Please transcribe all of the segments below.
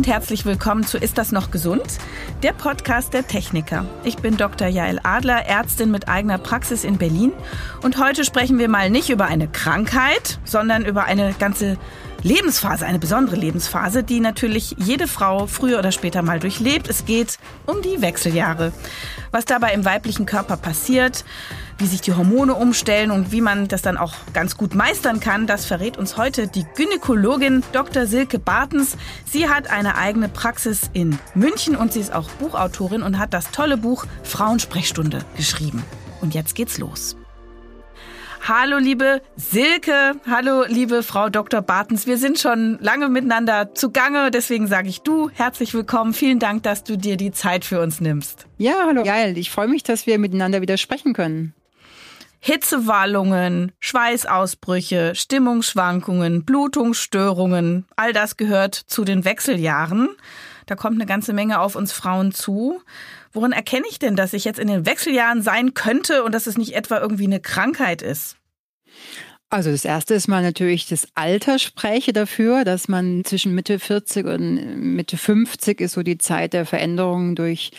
und herzlich willkommen zu Ist das noch gesund? Der Podcast der Techniker. Ich bin Dr. Jael Adler, Ärztin mit eigener Praxis in Berlin und heute sprechen wir mal nicht über eine Krankheit, sondern über eine ganze Lebensphase, eine besondere Lebensphase, die natürlich jede Frau früher oder später mal durchlebt. Es geht um die Wechseljahre. Was dabei im weiblichen Körper passiert, wie sich die Hormone umstellen und wie man das dann auch ganz gut meistern kann, das verrät uns heute die Gynäkologin Dr. Silke Bartens. Sie hat eine eigene Praxis in München und sie ist auch Buchautorin und hat das tolle Buch Frauensprechstunde geschrieben. Und jetzt geht's los. Hallo liebe Silke, hallo liebe Frau Dr. Bartens. Wir sind schon lange miteinander zugange, deswegen sage ich du herzlich willkommen. Vielen Dank, dass du dir die Zeit für uns nimmst. Ja, hallo Geil, ich freue mich, dass wir miteinander wieder sprechen können. Hitzewallungen, Schweißausbrüche, Stimmungsschwankungen, Blutungsstörungen, all das gehört zu den Wechseljahren. Da kommt eine ganze Menge auf uns Frauen zu. Woran erkenne ich denn, dass ich jetzt in den Wechseljahren sein könnte und dass es nicht etwa irgendwie eine Krankheit ist? Also das erste ist mal natürlich das Alter spräche dafür, dass man zwischen Mitte 40 und Mitte 50 ist so die Zeit der Veränderung durch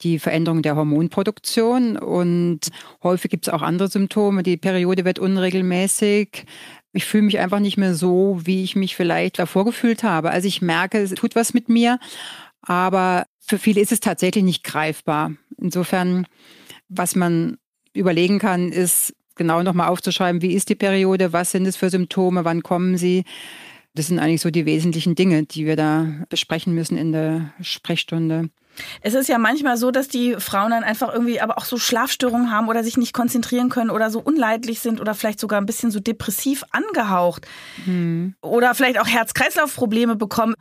die Veränderung der Hormonproduktion. Und häufig gibt es auch andere Symptome. Die Periode wird unregelmäßig. Ich fühle mich einfach nicht mehr so, wie ich mich vielleicht davor gefühlt habe. Also ich merke, es tut was mit mir. Aber für viele ist es tatsächlich nicht greifbar. Insofern, was man überlegen kann, ist genau nochmal aufzuschreiben, wie ist die Periode, was sind es für Symptome, wann kommen sie. Das sind eigentlich so die wesentlichen Dinge, die wir da besprechen müssen in der Sprechstunde. Es ist ja manchmal so, dass die Frauen dann einfach irgendwie aber auch so Schlafstörungen haben oder sich nicht konzentrieren können oder so unleidlich sind oder vielleicht sogar ein bisschen so depressiv angehaucht hm. oder vielleicht auch Herz-Kreislauf-Probleme bekommen.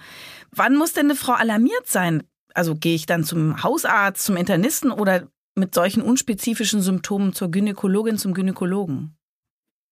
Wann muss denn eine Frau alarmiert sein? Also gehe ich dann zum Hausarzt, zum Internisten oder mit solchen unspezifischen Symptomen zur Gynäkologin, zum Gynäkologen?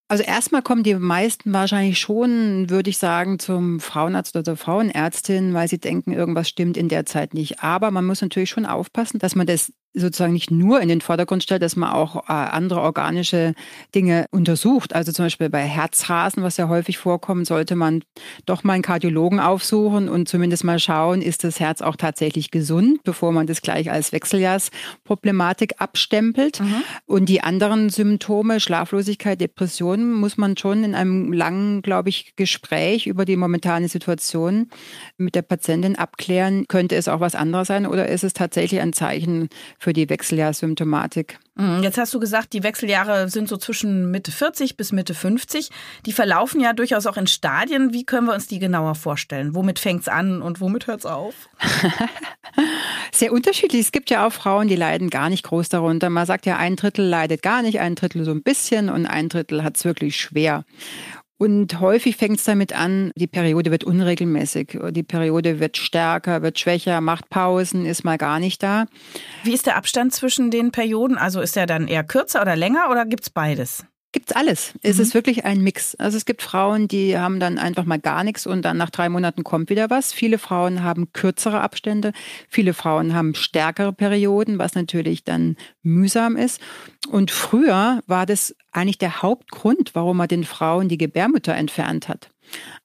Also erstmal kommen die meisten wahrscheinlich schon, würde ich sagen, zum Frauenarzt oder zur Frauenärztin, weil sie denken, irgendwas stimmt in der Zeit nicht. Aber man muss natürlich schon aufpassen, dass man das sozusagen nicht nur in den Vordergrund stellt, dass man auch äh, andere organische Dinge untersucht. Also zum Beispiel bei Herzrasen, was ja häufig vorkommt, sollte man doch mal einen Kardiologen aufsuchen und zumindest mal schauen, ist das Herz auch tatsächlich gesund, bevor man das gleich als Wechseljahrsproblematik abstempelt. Mhm. Und die anderen Symptome, Schlaflosigkeit, Depressionen, muss man schon in einem langen, glaube ich, Gespräch über die momentane Situation mit der Patientin abklären, könnte es auch was anderes sein oder ist es tatsächlich ein Zeichen für die Wechseljahrssymptomatik. Mhm, jetzt hast du gesagt, die Wechseljahre sind so zwischen Mitte 40 bis Mitte 50. Die verlaufen ja durchaus auch in Stadien. Wie können wir uns die genauer vorstellen? Womit fängt es an und womit hört es auf? Sehr unterschiedlich. Es gibt ja auch Frauen, die leiden gar nicht groß darunter. Man sagt ja, ein Drittel leidet gar nicht, ein Drittel so ein bisschen und ein Drittel hat es wirklich schwer. Und häufig fängt es damit an, die Periode wird unregelmäßig, die Periode wird stärker, wird schwächer, macht Pausen, ist mal gar nicht da. Wie ist der Abstand zwischen den Perioden? Also ist er dann eher kürzer oder länger oder gibt's beides? Gibt's alles. Mhm. Es ist wirklich ein Mix. Also es gibt Frauen, die haben dann einfach mal gar nichts und dann nach drei Monaten kommt wieder was. Viele Frauen haben kürzere Abstände. Viele Frauen haben stärkere Perioden, was natürlich dann mühsam ist. Und früher war das eigentlich der Hauptgrund, warum man den Frauen die Gebärmutter entfernt hat.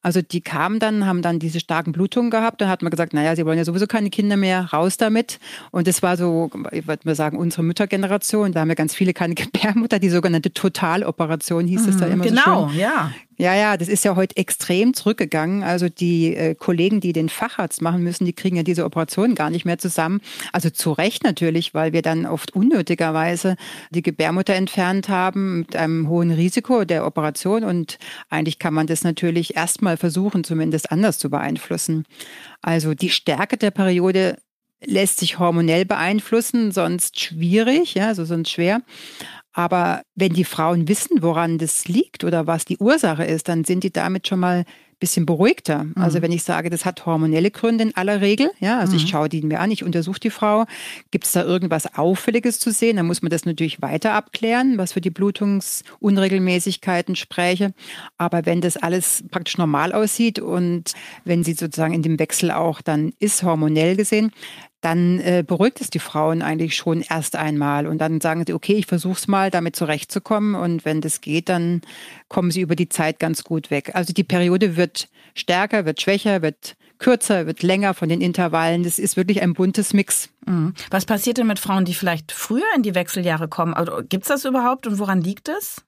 Also die kamen dann, haben dann diese starken Blutungen gehabt. Dann hat man gesagt, naja, sie wollen ja sowieso keine Kinder mehr, raus damit. Und das war so, ich würde mal sagen, unsere Müttergeneration. Da haben wir ganz viele keine Gebärmutter, die sogenannte Totaloperation hieß es da mhm, immer genau, so schön. Genau, ja. Ja, ja, das ist ja heute extrem zurückgegangen. Also die äh, Kollegen, die den Facharzt machen müssen, die kriegen ja diese Operationen gar nicht mehr zusammen. Also zu Recht natürlich, weil wir dann oft unnötigerweise die Gebärmutter entfernt haben mit einem hohen Risiko der Operation. Und eigentlich kann man das natürlich erstmal versuchen, zumindest anders zu beeinflussen. Also die Stärke der Periode lässt sich hormonell beeinflussen, sonst schwierig, ja, also sonst schwer. Aber wenn die Frauen wissen, woran das liegt oder was die Ursache ist, dann sind die damit schon mal ein bisschen beruhigter. Mhm. Also wenn ich sage, das hat hormonelle Gründe in aller Regel, ja, also mhm. ich schaue die mir an, ich untersuche die Frau, gibt es da irgendwas Auffälliges zu sehen, dann muss man das natürlich weiter abklären, was für die Blutungsunregelmäßigkeiten spräche. Aber wenn das alles praktisch normal aussieht und wenn sie sozusagen in dem Wechsel auch dann ist, hormonell gesehen, dann äh, beruhigt es die Frauen eigentlich schon erst einmal. Und dann sagen sie, okay, ich versuche es mal, damit zurechtzukommen. Und wenn das geht, dann kommen sie über die Zeit ganz gut weg. Also die Periode wird stärker, wird schwächer, wird kürzer, wird länger von den Intervallen. Das ist wirklich ein buntes Mix. Mhm. Was passiert denn mit Frauen, die vielleicht früher in die Wechseljahre kommen? Also, Gibt es das überhaupt und woran liegt es?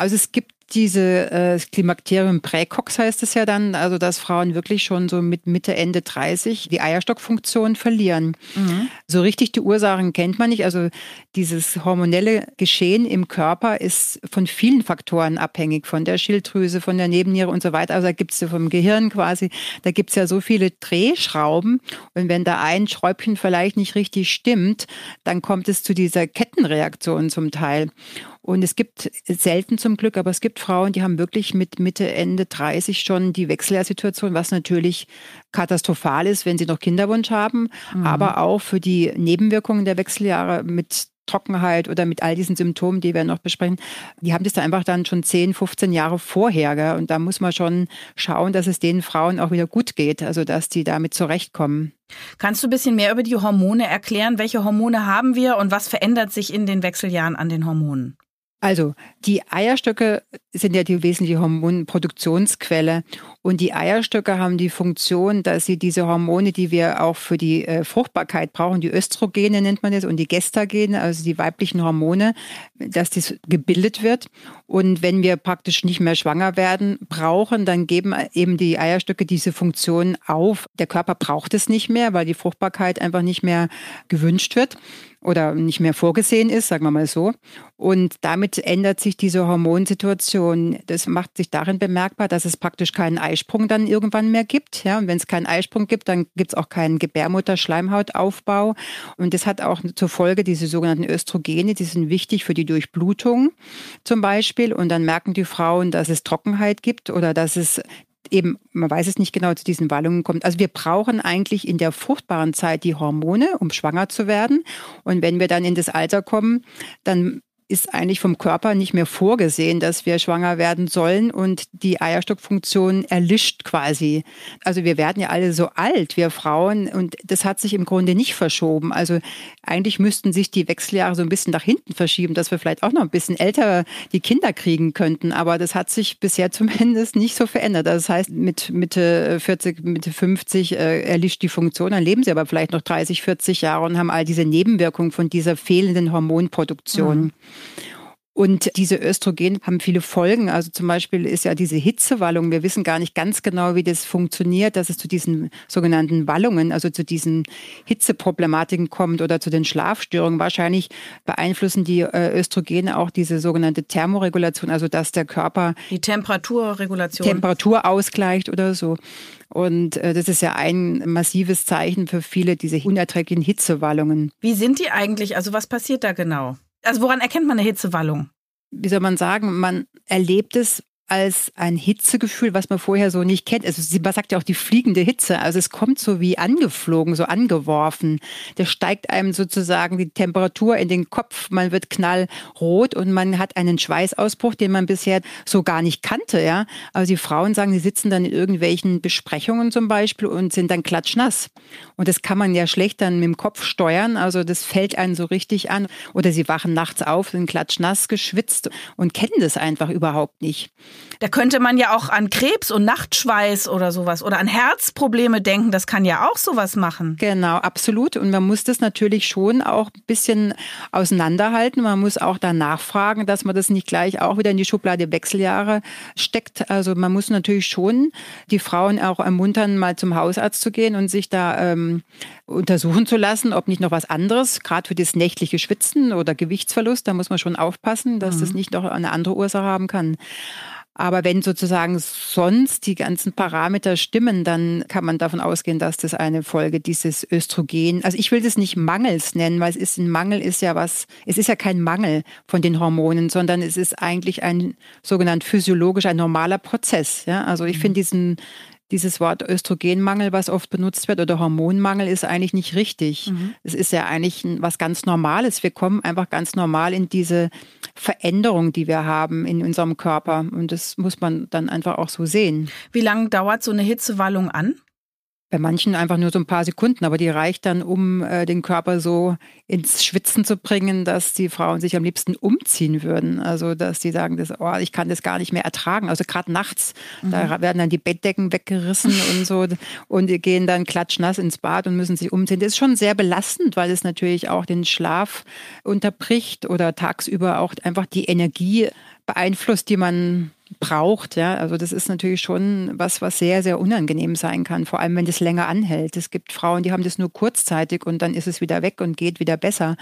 Also es gibt diese äh, Klimakterium Präcox heißt es ja dann, also dass Frauen wirklich schon so mit Mitte, Ende 30 die Eierstockfunktion verlieren. Mhm. So richtig die Ursachen kennt man nicht. Also dieses hormonelle Geschehen im Körper ist von vielen Faktoren abhängig, von der Schilddrüse, von der Nebenniere und so weiter. Also da gibt es ja vom Gehirn quasi, da gibt es ja so viele Drehschrauben. Und wenn da ein Schräubchen vielleicht nicht richtig stimmt, dann kommt es zu dieser Kettenreaktion zum Teil. Und es gibt selten zum Glück, aber es gibt Frauen, die haben wirklich mit Mitte, Ende 30 schon die Wechseljahrsituation, was natürlich katastrophal ist, wenn sie noch Kinderwunsch haben, mhm. aber auch für die Nebenwirkungen der Wechseljahre mit Trockenheit oder mit all diesen Symptomen, die wir noch besprechen, die haben das da einfach dann schon 10, 15 Jahre vorher. Gell? Und da muss man schon schauen, dass es den Frauen auch wieder gut geht, also dass die damit zurechtkommen. Kannst du ein bisschen mehr über die Hormone erklären? Welche Hormone haben wir und was verändert sich in den Wechseljahren an den Hormonen? Also die Eierstöcke sind ja die wesentliche Hormonproduktionsquelle und die Eierstöcke haben die Funktion, dass sie diese Hormone, die wir auch für die äh, Fruchtbarkeit brauchen, die Östrogene nennt man das und die Gestagene, also die weiblichen Hormone, dass das gebildet wird. Und wenn wir praktisch nicht mehr schwanger werden brauchen, dann geben eben die Eierstöcke diese Funktion auf. Der Körper braucht es nicht mehr, weil die Fruchtbarkeit einfach nicht mehr gewünscht wird oder nicht mehr vorgesehen ist, sagen wir mal so. Und damit ändert sich diese Hormonsituation. Das macht sich darin bemerkbar, dass es praktisch keinen Eisprung dann irgendwann mehr gibt. Ja, und wenn es keinen Eisprung gibt, dann gibt es auch keinen Gebärmutter-Schleimhautaufbau. Und das hat auch zur Folge diese sogenannten Östrogene, die sind wichtig für die Durchblutung zum Beispiel. Und dann merken die Frauen, dass es Trockenheit gibt oder dass es eben, man weiß es nicht genau, zu diesen Wallungen kommt. Also wir brauchen eigentlich in der fruchtbaren Zeit die Hormone, um schwanger zu werden. Und wenn wir dann in das Alter kommen, dann ist eigentlich vom Körper nicht mehr vorgesehen, dass wir schwanger werden sollen und die Eierstockfunktion erlischt quasi. Also wir werden ja alle so alt, wir Frauen, und das hat sich im Grunde nicht verschoben. Also eigentlich müssten sich die Wechseljahre so ein bisschen nach hinten verschieben, dass wir vielleicht auch noch ein bisschen älter die Kinder kriegen könnten. Aber das hat sich bisher zumindest nicht so verändert. Das heißt, mit Mitte 40, Mitte 50 äh, erlischt die Funktion, dann leben sie aber vielleicht noch 30, 40 Jahre und haben all diese Nebenwirkungen von dieser fehlenden Hormonproduktion. Mhm. Und diese Östrogene haben viele Folgen. Also zum Beispiel ist ja diese Hitzewallung. Wir wissen gar nicht ganz genau, wie das funktioniert, dass es zu diesen sogenannten Wallungen, also zu diesen Hitzeproblematiken kommt oder zu den Schlafstörungen. Wahrscheinlich beeinflussen die äh, Östrogene auch diese sogenannte Thermoregulation, also dass der Körper die Temperaturregulation Temperatur ausgleicht oder so. Und äh, das ist ja ein massives Zeichen für viele diese unerträglichen Hitzewallungen. Wie sind die eigentlich? Also was passiert da genau? Also woran erkennt man eine Hitzewallung? Wie soll man sagen, man erlebt es als ein Hitzegefühl, was man vorher so nicht kennt. Also man sagt ja auch die fliegende Hitze. Also es kommt so wie angeflogen, so angeworfen. Der steigt einem sozusagen die Temperatur in den Kopf. Man wird knallrot und man hat einen Schweißausbruch, den man bisher so gar nicht kannte. Ja, also die Frauen sagen, sie sitzen dann in irgendwelchen Besprechungen zum Beispiel und sind dann klatschnass. Und das kann man ja schlecht dann mit dem Kopf steuern. Also das fällt einen so richtig an. Oder sie wachen nachts auf, sind klatschnass geschwitzt und kennen das einfach überhaupt nicht. Da könnte man ja auch an Krebs und Nachtschweiß oder sowas oder an Herzprobleme denken. Das kann ja auch sowas machen. Genau, absolut. Und man muss das natürlich schon auch ein bisschen auseinanderhalten. Man muss auch da nachfragen, dass man das nicht gleich auch wieder in die Schublade Wechseljahre steckt. Also man muss natürlich schon die Frauen auch ermuntern, mal zum Hausarzt zu gehen und sich da ähm, untersuchen zu lassen, ob nicht noch was anderes, gerade für das nächtliche Schwitzen oder Gewichtsverlust, da muss man schon aufpassen, dass mhm. das nicht noch eine andere Ursache haben kann. Aber wenn sozusagen sonst die ganzen Parameter stimmen, dann kann man davon ausgehen, dass das eine Folge dieses Östrogen, also ich will das nicht Mangels nennen, weil es ist ein Mangel ist ja was, es ist ja kein Mangel von den Hormonen, sondern es ist eigentlich ein sogenannt physiologisch, ein normaler Prozess. Ja? Also ich mhm. finde diesen dieses Wort Östrogenmangel, was oft benutzt wird, oder Hormonmangel, ist eigentlich nicht richtig. Mhm. Es ist ja eigentlich was ganz Normales. Wir kommen einfach ganz normal in diese Veränderung, die wir haben in unserem Körper. Und das muss man dann einfach auch so sehen. Wie lange dauert so eine Hitzewallung an? Bei manchen einfach nur so ein paar Sekunden, aber die reicht dann, um äh, den Körper so ins Schwitzen zu bringen, dass die Frauen sich am liebsten umziehen würden. Also dass die sagen, das, oh, ich kann das gar nicht mehr ertragen. Also gerade nachts, mhm. da werden dann die Bettdecken weggerissen und so und die gehen dann klatschnass ins Bad und müssen sich umziehen. Das ist schon sehr belastend, weil es natürlich auch den Schlaf unterbricht oder tagsüber auch einfach die Energie beeinflusst, die man braucht. Ja, also das ist natürlich schon was, was sehr, sehr unangenehm sein kann, vor allem wenn das länger anhält. Es gibt Frauen, die haben das nur kurzzeitig und dann ist es wieder weg und geht wieder besser.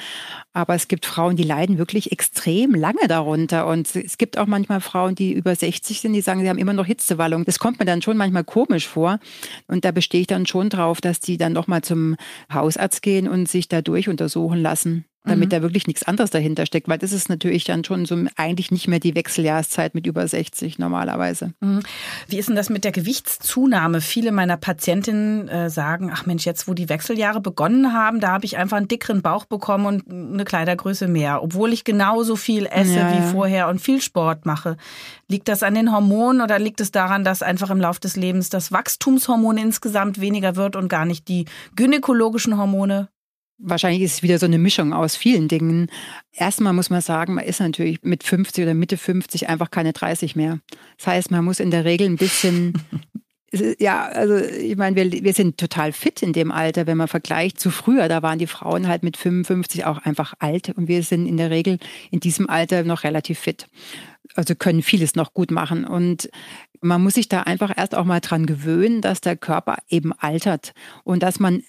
Aber es gibt Frauen, die leiden wirklich extrem lange darunter. Und es gibt auch manchmal Frauen, die über 60 sind, die sagen, sie haben immer noch Hitzewallung. Das kommt mir dann schon manchmal komisch vor. Und da bestehe ich dann schon drauf, dass die dann nochmal zum Hausarzt gehen und sich dadurch untersuchen lassen damit mhm. da wirklich nichts anderes dahinter steckt, weil das ist natürlich dann schon so eigentlich nicht mehr die Wechseljahreszeit mit über 60 normalerweise. Mhm. Wie ist denn das mit der Gewichtszunahme? Viele meiner Patientinnen äh, sagen, ach Mensch, jetzt wo die Wechseljahre begonnen haben, da habe ich einfach einen dickeren Bauch bekommen und eine Kleidergröße mehr, obwohl ich genauso viel esse ja, wie vorher und viel Sport mache. Liegt das an den Hormonen oder liegt es daran, dass einfach im Laufe des Lebens das Wachstumshormon insgesamt weniger wird und gar nicht die gynäkologischen Hormone? Wahrscheinlich ist es wieder so eine Mischung aus vielen Dingen. Erstmal muss man sagen, man ist natürlich mit 50 oder Mitte 50 einfach keine 30 mehr. Das heißt, man muss in der Regel ein bisschen ja, also ich meine, wir, wir sind total fit in dem Alter, wenn man vergleicht zu früher. Da waren die Frauen halt mit 55 auch einfach alt und wir sind in der Regel in diesem Alter noch relativ fit. Also können vieles noch gut machen. Und man muss sich da einfach erst auch mal dran gewöhnen, dass der Körper eben altert und dass man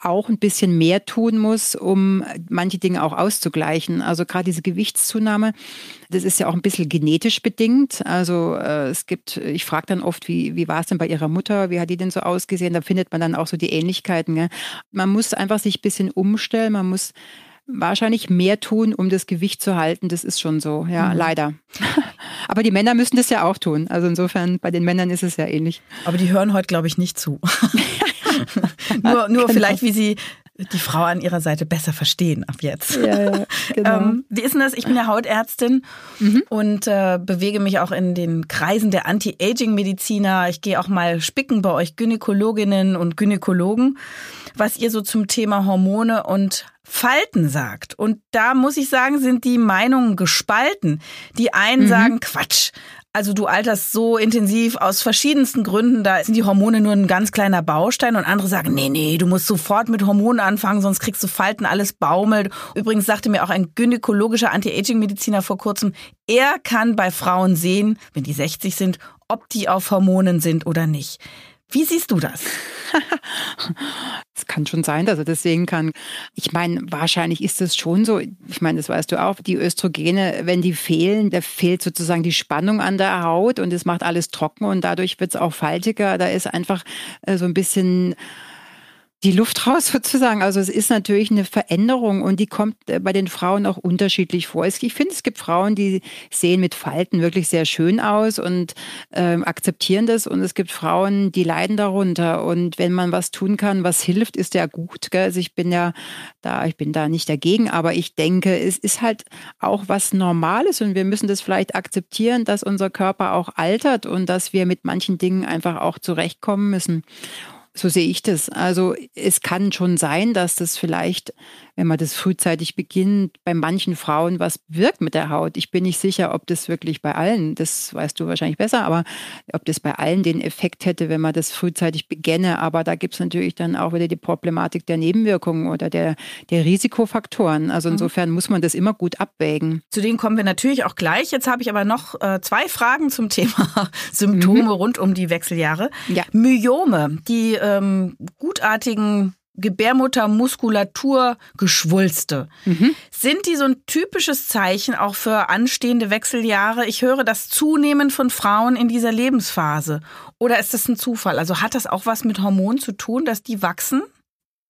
auch ein bisschen mehr tun muss, um manche Dinge auch auszugleichen. Also gerade diese Gewichtszunahme, das ist ja auch ein bisschen genetisch bedingt. Also äh, es gibt, ich frage dann oft, wie, wie war es denn bei ihrer Mutter, wie hat die denn so ausgesehen? Da findet man dann auch so die Ähnlichkeiten. Gell? Man muss einfach sich ein bisschen umstellen, man muss wahrscheinlich mehr tun, um das Gewicht zu halten. Das ist schon so, ja, mhm. leider. Aber die Männer müssen das ja auch tun. Also insofern, bei den Männern ist es ja ähnlich. Aber die hören heute, glaube ich, nicht zu. nur nur genau. vielleicht, wie sie die Frau an ihrer Seite besser verstehen ab jetzt. Ja, ja, genau. ähm, wie ist denn das? Ich bin ja Hautärztin mhm. und äh, bewege mich auch in den Kreisen der Anti-Aging-Mediziner. Ich gehe auch mal spicken bei euch Gynäkologinnen und Gynäkologen, was ihr so zum Thema Hormone und Falten sagt. Und da muss ich sagen, sind die Meinungen gespalten. Die einen mhm. sagen Quatsch. Also du alterst so intensiv aus verschiedensten Gründen, da sind die Hormone nur ein ganz kleiner Baustein und andere sagen, nee, nee, du musst sofort mit Hormonen anfangen, sonst kriegst du Falten, alles baumelt. Übrigens sagte mir auch ein gynäkologischer Anti-Aging-Mediziner vor kurzem, er kann bei Frauen sehen, wenn die 60 sind, ob die auf Hormonen sind oder nicht. Wie siehst du das? Es kann schon sein, dass er das sehen kann. Ich meine, wahrscheinlich ist es schon so. Ich meine, das weißt du auch. Die Östrogene, wenn die fehlen, da fehlt sozusagen die Spannung an der Haut und es macht alles trocken und dadurch wird es auch faltiger. Da ist einfach äh, so ein bisschen die Luft raus sozusagen. Also es ist natürlich eine Veränderung und die kommt äh, bei den Frauen auch unterschiedlich vor. Ich finde, es gibt Frauen, die sehen mit Falten wirklich sehr schön aus und äh, akzeptieren das und es gibt Frauen, die leiden darunter und wenn man was tun kann, was hilft, ist ja gut. Gell? Also ich bin ja da, ich bin da nicht dagegen, aber ich denke, es ist halt auch was Normales und wir müssen das vielleicht akzeptieren, dass unser Körper auch altert und dass wir mit manchen Dingen einfach auch zurechtkommen müssen. So sehe ich das. Also es kann schon sein, dass das vielleicht wenn man das frühzeitig beginnt, bei manchen Frauen was wirkt mit der Haut. Ich bin nicht sicher, ob das wirklich bei allen, das weißt du wahrscheinlich besser, aber ob das bei allen den Effekt hätte, wenn man das frühzeitig beginne. Aber da gibt es natürlich dann auch wieder die Problematik der Nebenwirkungen oder der, der Risikofaktoren. Also mhm. insofern muss man das immer gut abwägen. Zu denen kommen wir natürlich auch gleich. Jetzt habe ich aber noch äh, zwei Fragen zum Thema Symptome mhm. rund um die Wechseljahre. Ja. Myome, die ähm, gutartigen Gebärmuttermuskulatur Geschwulste. Mhm. Sind die so ein typisches Zeichen auch für anstehende Wechseljahre? Ich höre das zunehmend von Frauen in dieser Lebensphase. Oder ist das ein Zufall? Also hat das auch was mit Hormonen zu tun, dass die wachsen?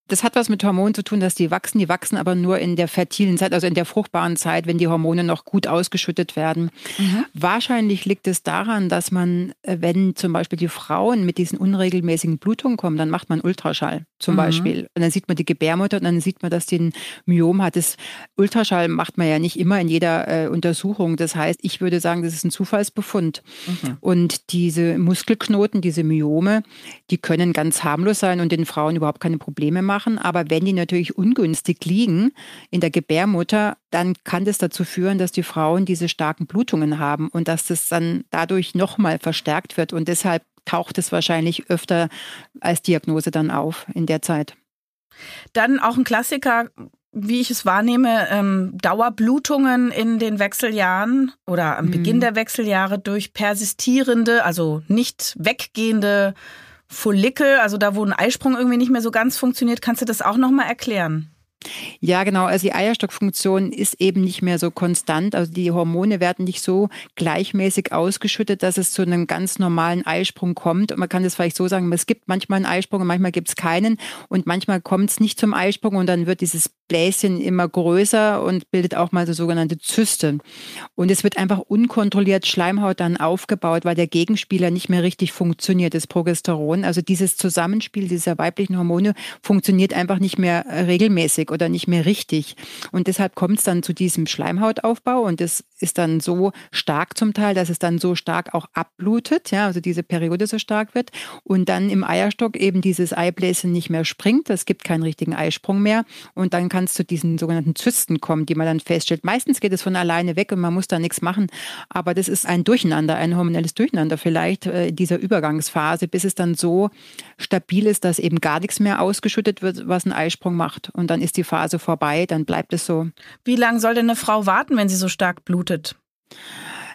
Das hat was mit Hormonen zu tun, dass die wachsen. Die wachsen aber nur in der fertilen Zeit, also in der fruchtbaren Zeit, wenn die Hormone noch gut ausgeschüttet werden. Mhm. Wahrscheinlich liegt es daran, dass man, äh, wenn zum Beispiel die Frauen mit diesen unregelmäßigen Blutungen kommen, dann macht man Ultraschall zum mhm. Beispiel. Und dann sieht man die Gebärmutter und dann sieht man, dass die ein Myom hat. Das Ultraschall macht man ja nicht immer in jeder äh, Untersuchung. Das heißt, ich würde sagen, das ist ein Zufallsbefund. Mhm. Und diese Muskelknoten, diese Myome, die können ganz harmlos sein und den Frauen überhaupt keine Probleme machen machen. Aber wenn die natürlich ungünstig liegen in der Gebärmutter, dann kann das dazu führen, dass die Frauen diese starken Blutungen haben und dass das dann dadurch nochmal verstärkt wird. Und deshalb taucht es wahrscheinlich öfter als Diagnose dann auf in der Zeit. Dann auch ein Klassiker, wie ich es wahrnehme, ähm, Dauerblutungen in den Wechseljahren oder am mhm. Beginn der Wechseljahre durch persistierende, also nicht weggehende Follikel, also da, wo ein Eisprung irgendwie nicht mehr so ganz funktioniert. Kannst du das auch nochmal erklären? Ja, genau. Also die Eierstockfunktion ist eben nicht mehr so konstant. Also die Hormone werden nicht so gleichmäßig ausgeschüttet, dass es zu einem ganz normalen Eisprung kommt. Und man kann das vielleicht so sagen, es gibt manchmal einen Eisprung und manchmal gibt es keinen. Und manchmal kommt es nicht zum Eisprung und dann wird dieses Bläschen immer größer und bildet auch mal so sogenannte Zyste. Und es wird einfach unkontrolliert Schleimhaut dann aufgebaut, weil der Gegenspieler nicht mehr richtig funktioniert, das Progesteron. Also dieses Zusammenspiel dieser weiblichen Hormone funktioniert einfach nicht mehr regelmäßig oder nicht mehr richtig. Und deshalb kommt es dann zu diesem Schleimhautaufbau und das ist dann so stark zum Teil, dass es dann so stark auch abblutet, ja, also diese Periode so stark wird und dann im Eierstock eben dieses Eibläschen nicht mehr springt. Es gibt keinen richtigen Eisprung mehr und dann kann kann es zu diesen sogenannten Zysten kommen, die man dann feststellt. Meistens geht es von alleine weg und man muss da nichts machen. Aber das ist ein Durcheinander, ein hormonelles Durcheinander vielleicht äh, in dieser Übergangsphase, bis es dann so stabil ist, dass eben gar nichts mehr ausgeschüttet wird, was einen Eisprung macht. Und dann ist die Phase vorbei, dann bleibt es so. Wie lange soll denn eine Frau warten, wenn sie so stark blutet?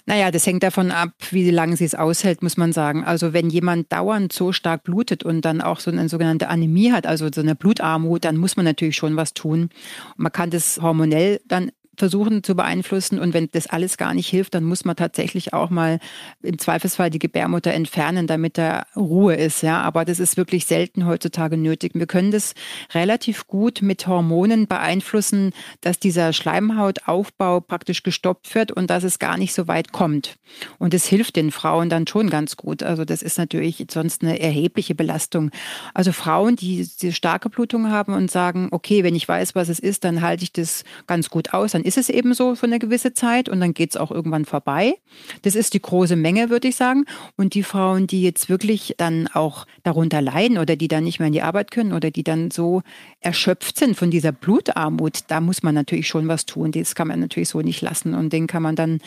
Naja, das hängt davon ab, wie lange sie es aushält, muss man sagen. Also wenn jemand dauernd so stark blutet und dann auch so eine sogenannte Anämie hat, also so eine Blutarmut, dann muss man natürlich schon was tun. man kann das hormonell dann versuchen zu beeinflussen. Und wenn das alles gar nicht hilft, dann muss man tatsächlich auch mal im Zweifelsfall die Gebärmutter entfernen, damit da Ruhe ist. Ja, aber das ist wirklich selten heutzutage nötig. Wir können das relativ gut mit Hormonen beeinflussen, dass dieser Schleimhautaufbau praktisch gestoppt wird und dass es gar nicht so weit kommt. Und das hilft den Frauen dann schon ganz gut. Also das ist natürlich sonst eine erhebliche Belastung. Also Frauen, die, die starke Blutung haben und sagen, okay, wenn ich weiß, was es ist, dann halte ich das ganz gut aus, dann dann ist es eben so für eine gewisse Zeit und dann geht es auch irgendwann vorbei. Das ist die große Menge, würde ich sagen. Und die Frauen, die jetzt wirklich dann auch darunter leiden oder die dann nicht mehr in die Arbeit können oder die dann so erschöpft sind von dieser Blutarmut, da muss man natürlich schon was tun. Das kann man natürlich so nicht lassen und denen kann man dann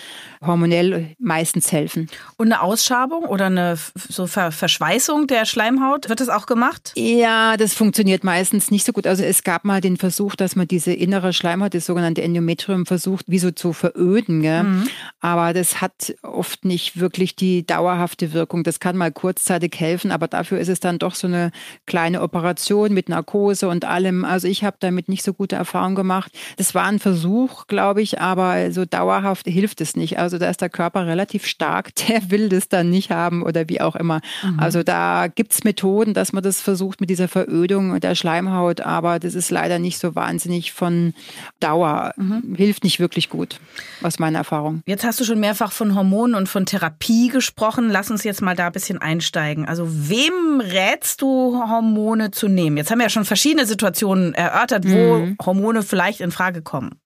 hormonell meistens helfen. Und eine Ausschabung oder eine so Verschweißung der Schleimhaut, wird das auch gemacht? Ja, das funktioniert meistens nicht so gut. Also es gab mal den Versuch, dass man diese innere Schleimhaut, das sogenannte Endometrium, Natrium versucht, wie so zu veröden. Gell? Mhm. Aber das hat oft nicht wirklich die dauerhafte Wirkung. Das kann mal kurzzeitig helfen, aber dafür ist es dann doch so eine kleine Operation mit Narkose und allem. Also ich habe damit nicht so gute Erfahrungen gemacht. Das war ein Versuch, glaube ich, aber so dauerhaft hilft es nicht. Also da ist der Körper relativ stark, der will das dann nicht haben oder wie auch immer. Mhm. Also da gibt es Methoden, dass man das versucht mit dieser Verödung der Schleimhaut, aber das ist leider nicht so wahnsinnig von Dauer. Mhm hilft nicht wirklich gut, aus meiner Erfahrung. Jetzt hast du schon mehrfach von Hormonen und von Therapie gesprochen. Lass uns jetzt mal da ein bisschen einsteigen. Also wem rätst du, Hormone zu nehmen? Jetzt haben wir ja schon verschiedene Situationen erörtert, wo mhm. Hormone vielleicht in Frage kommen.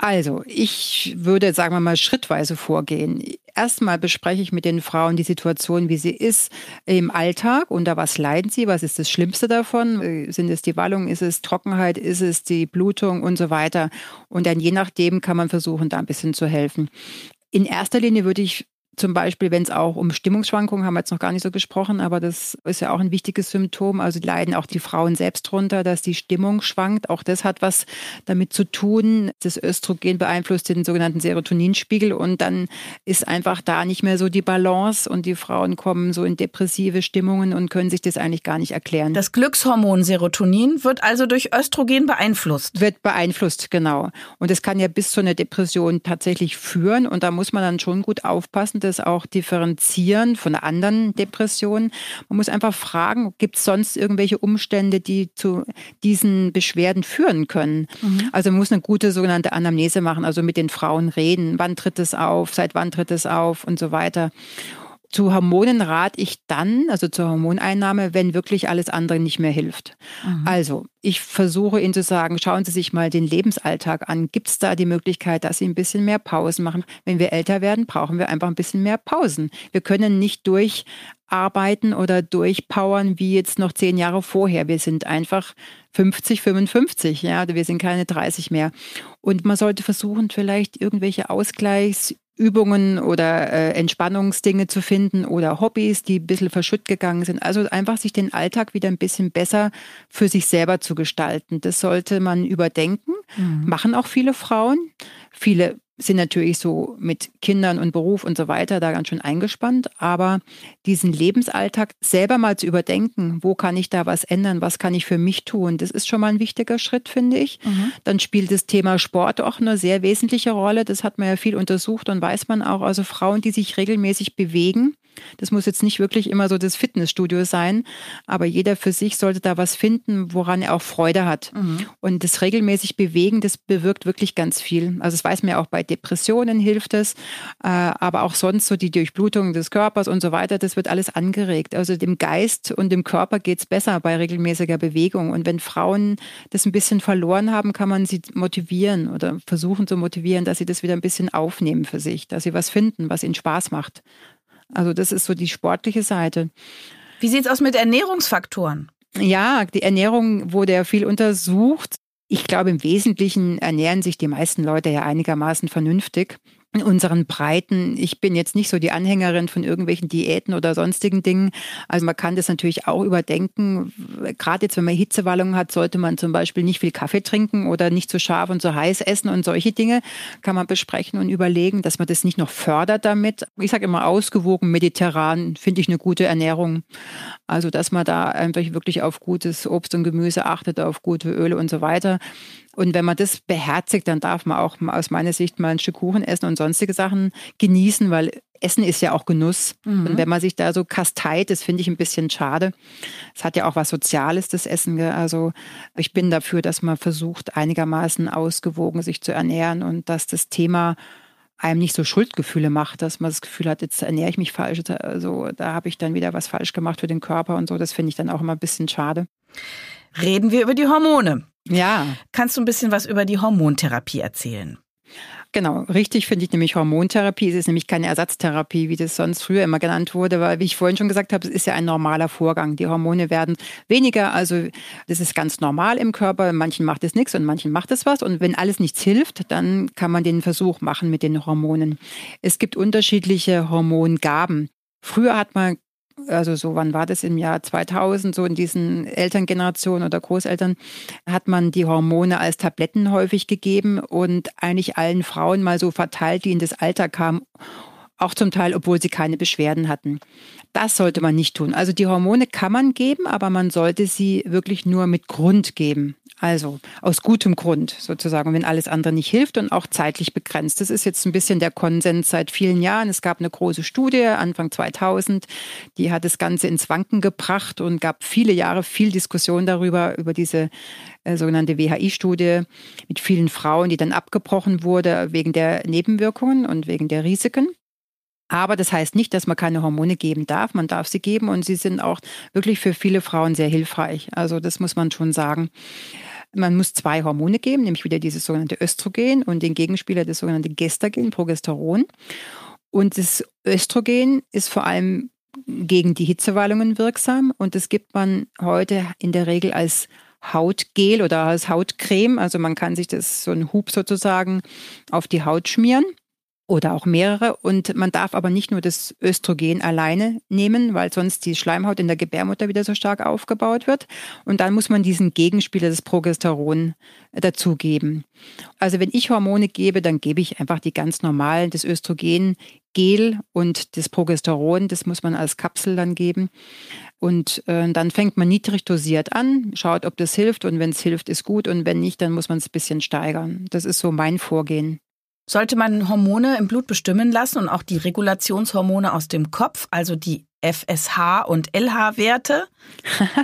Also, ich würde, sagen wir mal, schrittweise vorgehen. Erstmal bespreche ich mit den Frauen die Situation, wie sie ist im Alltag. Unter was leiden sie? Was ist das Schlimmste davon? Äh, sind es die Wallungen? Ist es Trockenheit? Ist es die Blutung und so weiter? Und dann je nachdem kann man versuchen, da ein bisschen zu helfen. In erster Linie würde ich zum Beispiel, wenn es auch um Stimmungsschwankungen, haben wir jetzt noch gar nicht so gesprochen, aber das ist ja auch ein wichtiges Symptom. Also leiden auch die Frauen selbst drunter, dass die Stimmung schwankt. Auch das hat was damit zu tun. Das Östrogen beeinflusst den sogenannten Serotoninspiegel und dann ist einfach da nicht mehr so die Balance und die Frauen kommen so in depressive Stimmungen und können sich das eigentlich gar nicht erklären. Das Glückshormon Serotonin wird also durch Östrogen beeinflusst. Wird beeinflusst, genau. Und es kann ja bis zu einer Depression tatsächlich führen und da muss man dann schon gut aufpassen, das auch differenzieren von anderen Depressionen. Man muss einfach fragen, gibt es sonst irgendwelche Umstände, die zu diesen Beschwerden führen können? Mhm. Also man muss eine gute sogenannte Anamnese machen, also mit den Frauen reden. Wann tritt es auf? Seit wann tritt es auf? Und so weiter. Zu Hormonen rate ich dann, also zur Hormoneinnahme, wenn wirklich alles andere nicht mehr hilft. Mhm. Also ich versuche Ihnen zu sagen, schauen Sie sich mal den Lebensalltag an. Gibt es da die Möglichkeit, dass Sie ein bisschen mehr Pausen machen? Wenn wir älter werden, brauchen wir einfach ein bisschen mehr Pausen. Wir können nicht durcharbeiten oder durchpowern wie jetzt noch zehn Jahre vorher. Wir sind einfach 50, 55, ja, wir sind keine 30 mehr. Und man sollte versuchen, vielleicht irgendwelche Ausgleichs Übungen oder äh, Entspannungsdinge zu finden oder Hobbys, die ein bisschen verschütt gegangen sind. Also einfach sich den Alltag wieder ein bisschen besser für sich selber zu gestalten. Das sollte man überdenken. Mhm. Machen auch viele Frauen. Viele sind natürlich so mit Kindern und Beruf und so weiter da ganz schön eingespannt. Aber diesen Lebensalltag selber mal zu überdenken, wo kann ich da was ändern, was kann ich für mich tun, das ist schon mal ein wichtiger Schritt, finde ich. Mhm. Dann spielt das Thema Sport auch eine sehr wesentliche Rolle. Das hat man ja viel untersucht und weiß man auch. Also Frauen, die sich regelmäßig bewegen, das muss jetzt nicht wirklich immer so das Fitnessstudio sein, aber jeder für sich sollte da was finden, woran er auch Freude hat. Mhm. Und das regelmäßig Bewegen, das bewirkt wirklich ganz viel. Also das weiß man ja auch bei Depressionen hilft es, äh, aber auch sonst so die Durchblutung des Körpers und so weiter, das wird alles angeregt. Also dem Geist und dem Körper geht es besser bei regelmäßiger Bewegung. Und wenn Frauen das ein bisschen verloren haben, kann man sie motivieren oder versuchen zu motivieren, dass sie das wieder ein bisschen aufnehmen für sich, dass sie was finden, was ihnen Spaß macht. Also das ist so die sportliche Seite. Wie sieht es aus mit Ernährungsfaktoren? Ja, die Ernährung wurde ja viel untersucht. Ich glaube, im Wesentlichen ernähren sich die meisten Leute ja einigermaßen vernünftig in unseren Breiten. Ich bin jetzt nicht so die Anhängerin von irgendwelchen Diäten oder sonstigen Dingen. Also man kann das natürlich auch überdenken. Gerade jetzt, wenn man Hitzewallungen hat, sollte man zum Beispiel nicht viel Kaffee trinken oder nicht so scharf und so heiß essen und solche Dinge kann man besprechen und überlegen, dass man das nicht noch fördert damit. Ich sage immer ausgewogen, mediterran, finde ich eine gute Ernährung. Also dass man da einfach wirklich auf gutes Obst und Gemüse achtet, auf gute Öle und so weiter. Und wenn man das beherzigt, dann darf man auch aus meiner Sicht mal ein Stück Kuchen essen und sonstige Sachen genießen, weil Essen ist ja auch Genuss. Mhm. Und wenn man sich da so kasteit, das finde ich ein bisschen schade. Es hat ja auch was Soziales, das Essen. Also ich bin dafür, dass man versucht, einigermaßen ausgewogen sich zu ernähren und dass das Thema einem nicht so Schuldgefühle macht, dass man das Gefühl hat, jetzt ernähre ich mich falsch. Also da habe ich dann wieder was falsch gemacht für den Körper und so. Das finde ich dann auch immer ein bisschen schade. Reden wir über die Hormone. Ja. Kannst du ein bisschen was über die Hormontherapie erzählen? Genau, richtig finde ich nämlich Hormontherapie. Es ist nämlich keine Ersatztherapie, wie das sonst früher immer genannt wurde, weil, wie ich vorhin schon gesagt habe, es ist ja ein normaler Vorgang. Die Hormone werden weniger, also das ist ganz normal im Körper. Manchen macht es nichts und manchen macht es was. Und wenn alles nichts hilft, dann kann man den Versuch machen mit den Hormonen. Es gibt unterschiedliche Hormongaben. Früher hat man also so wann war das im Jahr 2000, so in diesen Elterngenerationen oder Großeltern, hat man die Hormone als Tabletten häufig gegeben und eigentlich allen Frauen mal so verteilt, die in das Alter kamen, auch zum Teil, obwohl sie keine Beschwerden hatten. Das sollte man nicht tun. Also die Hormone kann man geben, aber man sollte sie wirklich nur mit Grund geben. Also aus gutem Grund sozusagen, wenn alles andere nicht hilft und auch zeitlich begrenzt. Das ist jetzt ein bisschen der Konsens seit vielen Jahren. Es gab eine große Studie Anfang 2000, die hat das Ganze ins Wanken gebracht und gab viele Jahre viel Diskussion darüber, über diese äh, sogenannte WHI-Studie mit vielen Frauen, die dann abgebrochen wurde wegen der Nebenwirkungen und wegen der Risiken. Aber das heißt nicht, dass man keine Hormone geben darf. Man darf sie geben und sie sind auch wirklich für viele Frauen sehr hilfreich. Also das muss man schon sagen. Man muss zwei Hormone geben, nämlich wieder dieses sogenannte Östrogen und den Gegenspieler das sogenannte Gestagen, Progesteron. Und das Östrogen ist vor allem gegen die Hitzewallungen wirksam und das gibt man heute in der Regel als Hautgel oder als Hautcreme. Also man kann sich das so ein Hub sozusagen auf die Haut schmieren oder auch mehrere. Und man darf aber nicht nur das Östrogen alleine nehmen, weil sonst die Schleimhaut in der Gebärmutter wieder so stark aufgebaut wird. Und dann muss man diesen Gegenspieler, das Progesteron, dazugeben. Also wenn ich Hormone gebe, dann gebe ich einfach die ganz normalen, das Östrogen, Gel und das Progesteron, das muss man als Kapsel dann geben. Und äh, dann fängt man niedrig dosiert an, schaut, ob das hilft und wenn es hilft, ist gut und wenn nicht, dann muss man es ein bisschen steigern. Das ist so mein Vorgehen. Sollte man Hormone im Blut bestimmen lassen und auch die Regulationshormone aus dem Kopf, also die FSH und LH-Werte?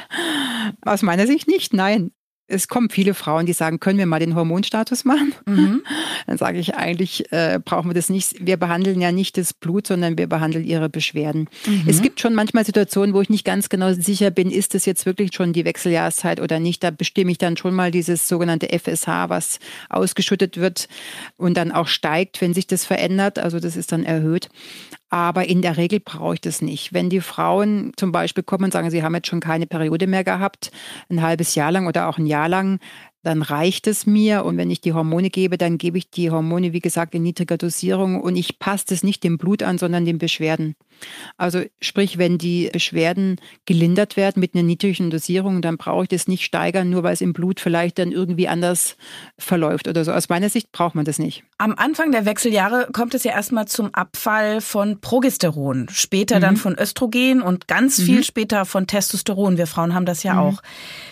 aus meiner Sicht nicht, nein es kommen viele Frauen, die sagen, können wir mal den Hormonstatus machen? Mhm. Dann sage ich, eigentlich äh, brauchen wir das nicht. Wir behandeln ja nicht das Blut, sondern wir behandeln ihre Beschwerden. Mhm. Es gibt schon manchmal Situationen, wo ich nicht ganz genau sicher bin, ist das jetzt wirklich schon die Wechseljahreszeit oder nicht. Da bestimme ich dann schon mal dieses sogenannte FSH, was ausgeschüttet wird und dann auch steigt, wenn sich das verändert. Also das ist dann erhöht. Aber in der Regel brauche ich das nicht. Wenn die Frauen zum Beispiel kommen und sagen, sie haben jetzt schon keine Periode mehr gehabt, ein halbes Jahr lang oder auch ein Jahr lang, dann reicht es mir. Und wenn ich die Hormone gebe, dann gebe ich die Hormone, wie gesagt, in niedriger Dosierung und ich passe es nicht dem Blut an, sondern den Beschwerden. Also sprich, wenn die Beschwerden gelindert werden mit einer niedrigen Dosierung, dann brauche ich das nicht steigern, nur weil es im Blut vielleicht dann irgendwie anders verläuft oder so. Aus meiner Sicht braucht man das nicht. Am Anfang der Wechseljahre kommt es ja erstmal zum Abfall von Progesteron, später mhm. dann von Östrogen und ganz viel mhm. später von Testosteron. Wir Frauen haben das ja mhm. auch.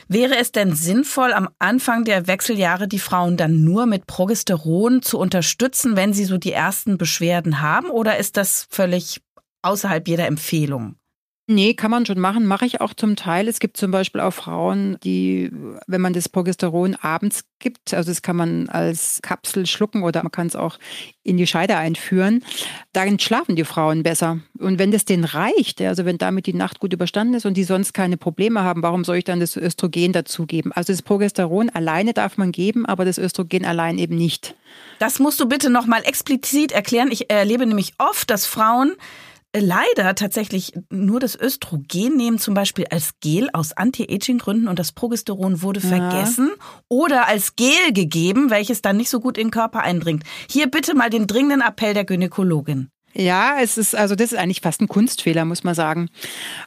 Wäre es denn sinnvoll, am Anfang der Wechseljahre die Frauen dann nur mit Progesteron zu unterstützen, wenn sie so die ersten Beschwerden haben? Oder ist das völlig außerhalb jeder Empfehlung? Nee, kann man schon machen, mache ich auch zum Teil. Es gibt zum Beispiel auch Frauen, die, wenn man das Progesteron abends gibt, also das kann man als Kapsel schlucken oder man kann es auch in die Scheide einführen, dann schlafen die Frauen besser. Und wenn das denen reicht, also wenn damit die Nacht gut überstanden ist und die sonst keine Probleme haben, warum soll ich dann das Östrogen dazugeben? Also das Progesteron alleine darf man geben, aber das Östrogen allein eben nicht. Das musst du bitte nochmal explizit erklären. Ich erlebe nämlich oft, dass Frauen leider tatsächlich nur das Östrogen nehmen, zum Beispiel als Gel aus Anti-Aging-Gründen und das Progesteron wurde ja. vergessen oder als Gel gegeben, welches dann nicht so gut in den Körper eindringt. Hier bitte mal den dringenden Appell der Gynäkologin. Ja, es ist, also das ist eigentlich fast ein Kunstfehler, muss man sagen.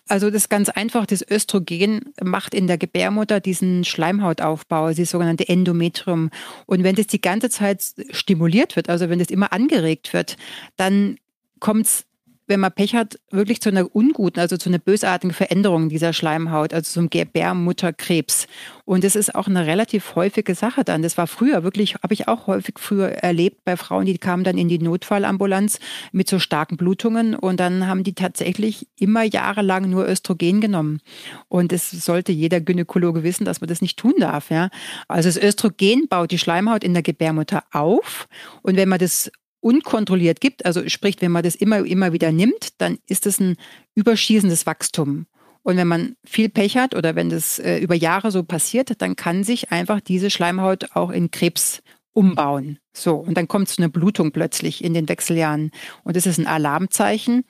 Also das ist ganz einfach, das Östrogen macht in der Gebärmutter diesen Schleimhautaufbau, das sogenannte Endometrium. Und wenn das die ganze Zeit stimuliert wird, also wenn das immer angeregt wird, dann kommt es wenn man Pech hat, wirklich zu einer unguten, also zu einer bösartigen Veränderung dieser Schleimhaut, also zum Gebärmutterkrebs. Und das ist auch eine relativ häufige Sache dann. Das war früher wirklich, habe ich auch häufig früher erlebt bei Frauen, die kamen dann in die Notfallambulanz mit so starken Blutungen und dann haben die tatsächlich immer jahrelang nur Östrogen genommen. Und es sollte jeder Gynäkologe wissen, dass man das nicht tun darf. Ja? Also das Östrogen baut die Schleimhaut in der Gebärmutter auf und wenn man das unkontrolliert gibt, also sprich, wenn man das immer, immer wieder nimmt, dann ist es ein überschießendes Wachstum. Und wenn man viel Pech hat oder wenn das äh, über Jahre so passiert, dann kann sich einfach diese Schleimhaut auch in Krebs umbauen. So, und dann kommt es zu einer Blutung plötzlich in den Wechseljahren. Und das ist ein Alarmzeichen.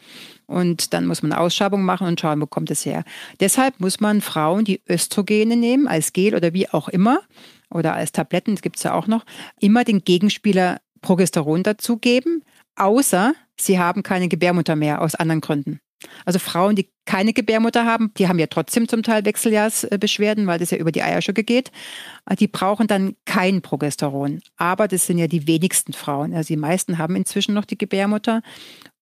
Und dann muss man Ausschabung machen und schauen, wo kommt es her. Deshalb muss man Frauen, die Östrogene nehmen, als Gel oder wie auch immer, oder als Tabletten, das gibt es ja auch noch, immer den Gegenspieler Progesteron dazugeben, außer sie haben keine Gebärmutter mehr aus anderen Gründen. Also Frauen, die keine Gebärmutter haben, die haben ja trotzdem zum Teil Wechseljahrsbeschwerden, weil das ja über die Eierstöcke geht. Die brauchen dann kein Progesteron. Aber das sind ja die wenigsten Frauen. Also die meisten haben inzwischen noch die Gebärmutter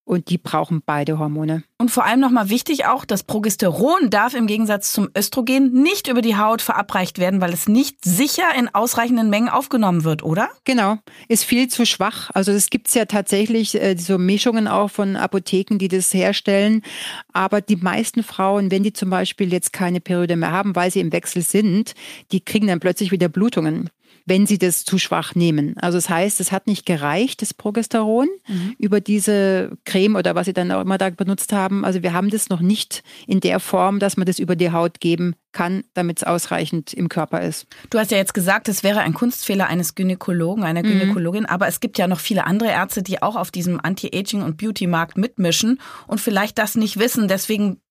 und die brauchen beide Hormone. Und vor allem nochmal wichtig auch, das Progesteron darf im Gegensatz zum Östrogen nicht über die Haut verabreicht werden, weil es nicht sicher in ausreichenden Mengen aufgenommen wird, oder? Genau, ist viel zu schwach. Also es gibt ja tatsächlich äh, so Mischungen auch von Apotheken, die das herstellen. Aber die meisten Frauen, wenn die zum Beispiel jetzt keine Periode mehr haben, weil sie im Wechsel sind, die kriegen dann plötzlich wieder Blutungen wenn sie das zu schwach nehmen. Also das heißt, es hat nicht gereicht, das Progesteron mhm. über diese Creme oder was sie dann auch immer da benutzt haben. Also wir haben das noch nicht in der Form, dass man das über die Haut geben kann, damit es ausreichend im Körper ist. Du hast ja jetzt gesagt, es wäre ein Kunstfehler eines Gynäkologen, einer mhm. Gynäkologin, aber es gibt ja noch viele andere Ärzte, die auch auf diesem Anti-Aging- und Beauty-Markt mitmischen und vielleicht das nicht wissen. Deswegen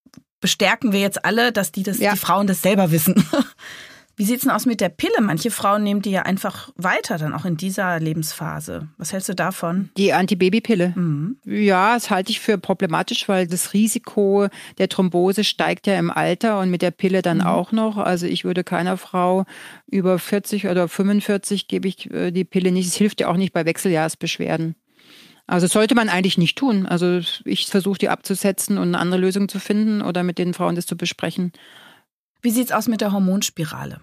bestärken wir jetzt alle, dass die das, ja. die Frauen das selber wissen. Wie sieht's denn aus mit der Pille? Manche Frauen nehmen die ja einfach weiter, dann auch in dieser Lebensphase. Was hältst du davon? Die Antibabypille. Mhm. Ja, das halte ich für problematisch, weil das Risiko der Thrombose steigt ja im Alter und mit der Pille dann mhm. auch noch. Also ich würde keiner Frau über 40 oder 45 gebe ich äh, die Pille nicht. Es hilft ja auch nicht bei Wechseljahrsbeschwerden. Also sollte man eigentlich nicht tun. Also ich versuche die abzusetzen und eine andere Lösung zu finden oder mit den Frauen das zu besprechen. Wie sieht's aus mit der Hormonspirale?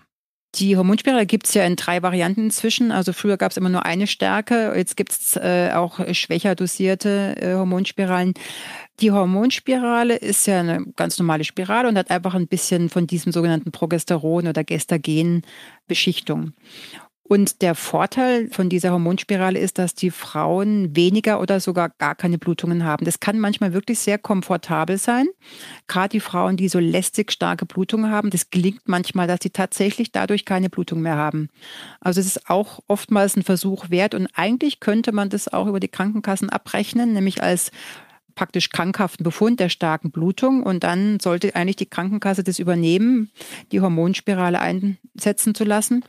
Die Hormonspirale gibt es ja in drei Varianten inzwischen. Also früher gab es immer nur eine Stärke, jetzt gibt es äh, auch schwächer dosierte äh, Hormonspiralen. Die Hormonspirale ist ja eine ganz normale Spirale und hat einfach ein bisschen von diesem sogenannten Progesteron oder Gestagen-Beschichtung. Und der Vorteil von dieser Hormonspirale ist, dass die Frauen weniger oder sogar gar keine Blutungen haben. Das kann manchmal wirklich sehr komfortabel sein. Gerade die Frauen, die so lästig starke Blutungen haben, das gelingt manchmal, dass sie tatsächlich dadurch keine Blutung mehr haben. Also es ist auch oftmals ein Versuch wert und eigentlich könnte man das auch über die Krankenkassen abrechnen, nämlich als praktisch krankhaften Befund der starken Blutung und dann sollte eigentlich die Krankenkasse das übernehmen, die Hormonspirale einsetzen zu lassen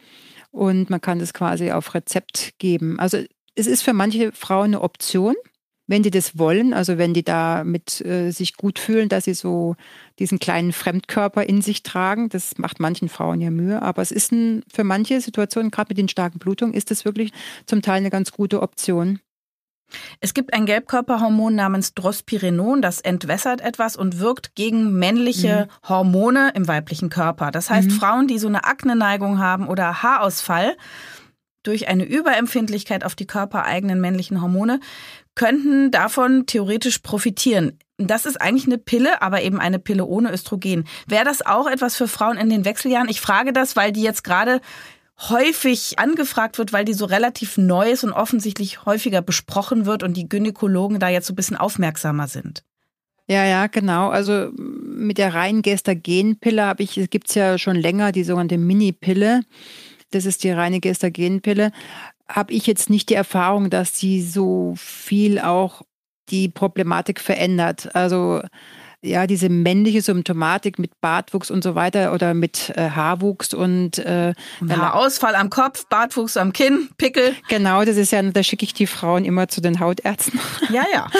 und man kann das quasi auf Rezept geben. Also es ist für manche Frauen eine Option, wenn die das wollen, also wenn die da mit äh, sich gut fühlen, dass sie so diesen kleinen Fremdkörper in sich tragen. Das macht manchen Frauen ja Mühe, aber es ist ein, für manche Situationen, gerade mit den starken Blutungen, ist das wirklich zum Teil eine ganz gute Option. Es gibt ein Gelbkörperhormon namens Drospirenon, das entwässert etwas und wirkt gegen männliche mhm. Hormone im weiblichen Körper. Das heißt, mhm. Frauen, die so eine Akneneigung haben oder Haarausfall durch eine Überempfindlichkeit auf die körpereigenen männlichen Hormone, könnten davon theoretisch profitieren. Das ist eigentlich eine Pille, aber eben eine Pille ohne Östrogen. Wäre das auch etwas für Frauen in den Wechseljahren? Ich frage das, weil die jetzt gerade häufig angefragt wird, weil die so relativ neu ist und offensichtlich häufiger besprochen wird und die Gynäkologen da jetzt so ein bisschen aufmerksamer sind. Ja, ja, genau. Also mit der reinen Gestagenpille habe ich, gibt es ja schon länger die sogenannte Mini-Pille. Das ist die reine Gestagenpille. Habe ich jetzt nicht die Erfahrung, dass die so viel auch die Problematik verändert. Also ja, diese männliche Symptomatik mit Bartwuchs und so weiter oder mit äh, Haarwuchs und äh, Haarausfall am Kopf, Bartwuchs am Kinn, Pickel. Genau, das ist ja, da schicke ich die Frauen immer zu den Hautärzten. Ja, ja.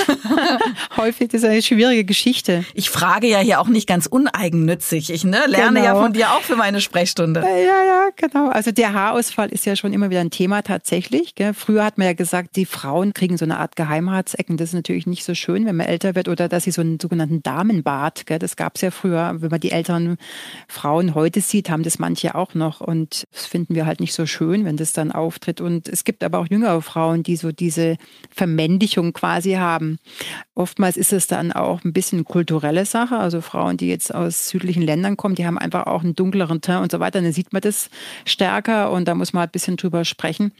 Häufig das ist eine schwierige Geschichte. Ich frage ja hier auch nicht ganz uneigennützig. Ich ne, lerne genau. ja von dir auch für meine Sprechstunde. Ja, ja, genau. Also der Haarausfall ist ja schon immer wieder ein Thema tatsächlich. Gell? Früher hat man ja gesagt, die Frauen kriegen so eine Art Geheimratsecken. Das ist natürlich nicht so schön, wenn man älter wird oder dass sie so einen sogenannten Darm Damenbad. Gell? Das gab es ja früher. Wenn man die älteren Frauen heute sieht, haben das manche auch noch. Und das finden wir halt nicht so schön, wenn das dann auftritt. Und es gibt aber auch jüngere Frauen, die so diese Vermännlichung quasi haben. Oftmals ist es dann auch ein bisschen kulturelle Sache. Also Frauen, die jetzt aus südlichen Ländern kommen, die haben einfach auch einen dunkleren Teint und so weiter. Dann sieht man das stärker und da muss man halt ein bisschen drüber sprechen.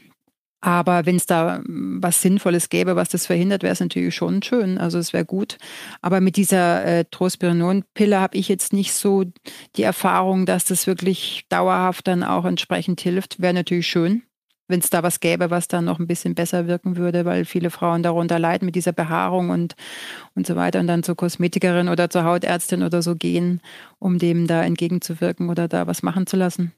Aber wenn es da hm, was Sinnvolles gäbe, was das verhindert, wäre es natürlich schon schön. Also es wäre gut. Aber mit dieser äh, Trospirenon-Pille habe ich jetzt nicht so die Erfahrung, dass das wirklich dauerhaft dann auch entsprechend hilft. Wäre natürlich schön, wenn es da was gäbe, was dann noch ein bisschen besser wirken würde, weil viele Frauen darunter leiden mit dieser Behaarung und, und so weiter und dann zur Kosmetikerin oder zur Hautärztin oder so gehen, um dem da entgegenzuwirken oder da was machen zu lassen.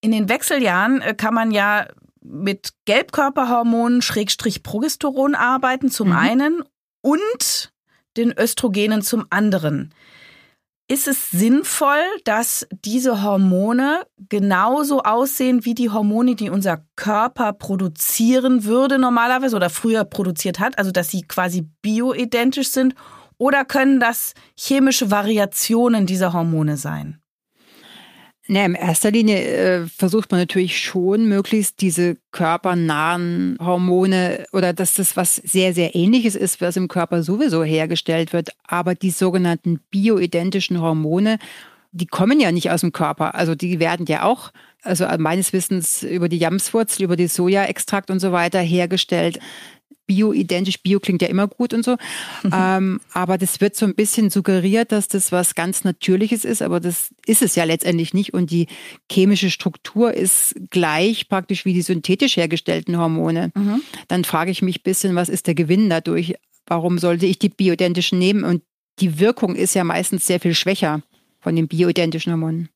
In den Wechseljahren äh, kann man ja mit Gelbkörperhormonen Schrägstrich Progesteron arbeiten zum mhm. einen und den Östrogenen zum anderen. Ist es sinnvoll, dass diese Hormone genauso aussehen wie die Hormone, die unser Körper produzieren würde normalerweise oder früher produziert hat, also dass sie quasi bioidentisch sind? Oder können das chemische Variationen dieser Hormone sein? Ja, in erster Linie äh, versucht man natürlich schon, möglichst diese körpernahen Hormone oder dass das was sehr, sehr ähnliches ist, was im Körper sowieso hergestellt wird. Aber die sogenannten bioidentischen Hormone, die kommen ja nicht aus dem Körper. Also die werden ja auch, also meines Wissens über die Jamswurzel, über die Sojaextrakt und so weiter hergestellt bioidentisch, bio klingt ja immer gut und so. Mhm. Ähm, aber das wird so ein bisschen suggeriert, dass das was ganz Natürliches ist, aber das ist es ja letztendlich nicht. Und die chemische Struktur ist gleich praktisch wie die synthetisch hergestellten Hormone. Mhm. Dann frage ich mich ein bisschen, was ist der Gewinn dadurch? Warum sollte ich die bioidentischen nehmen? Und die Wirkung ist ja meistens sehr viel schwächer von den bioidentischen Hormonen.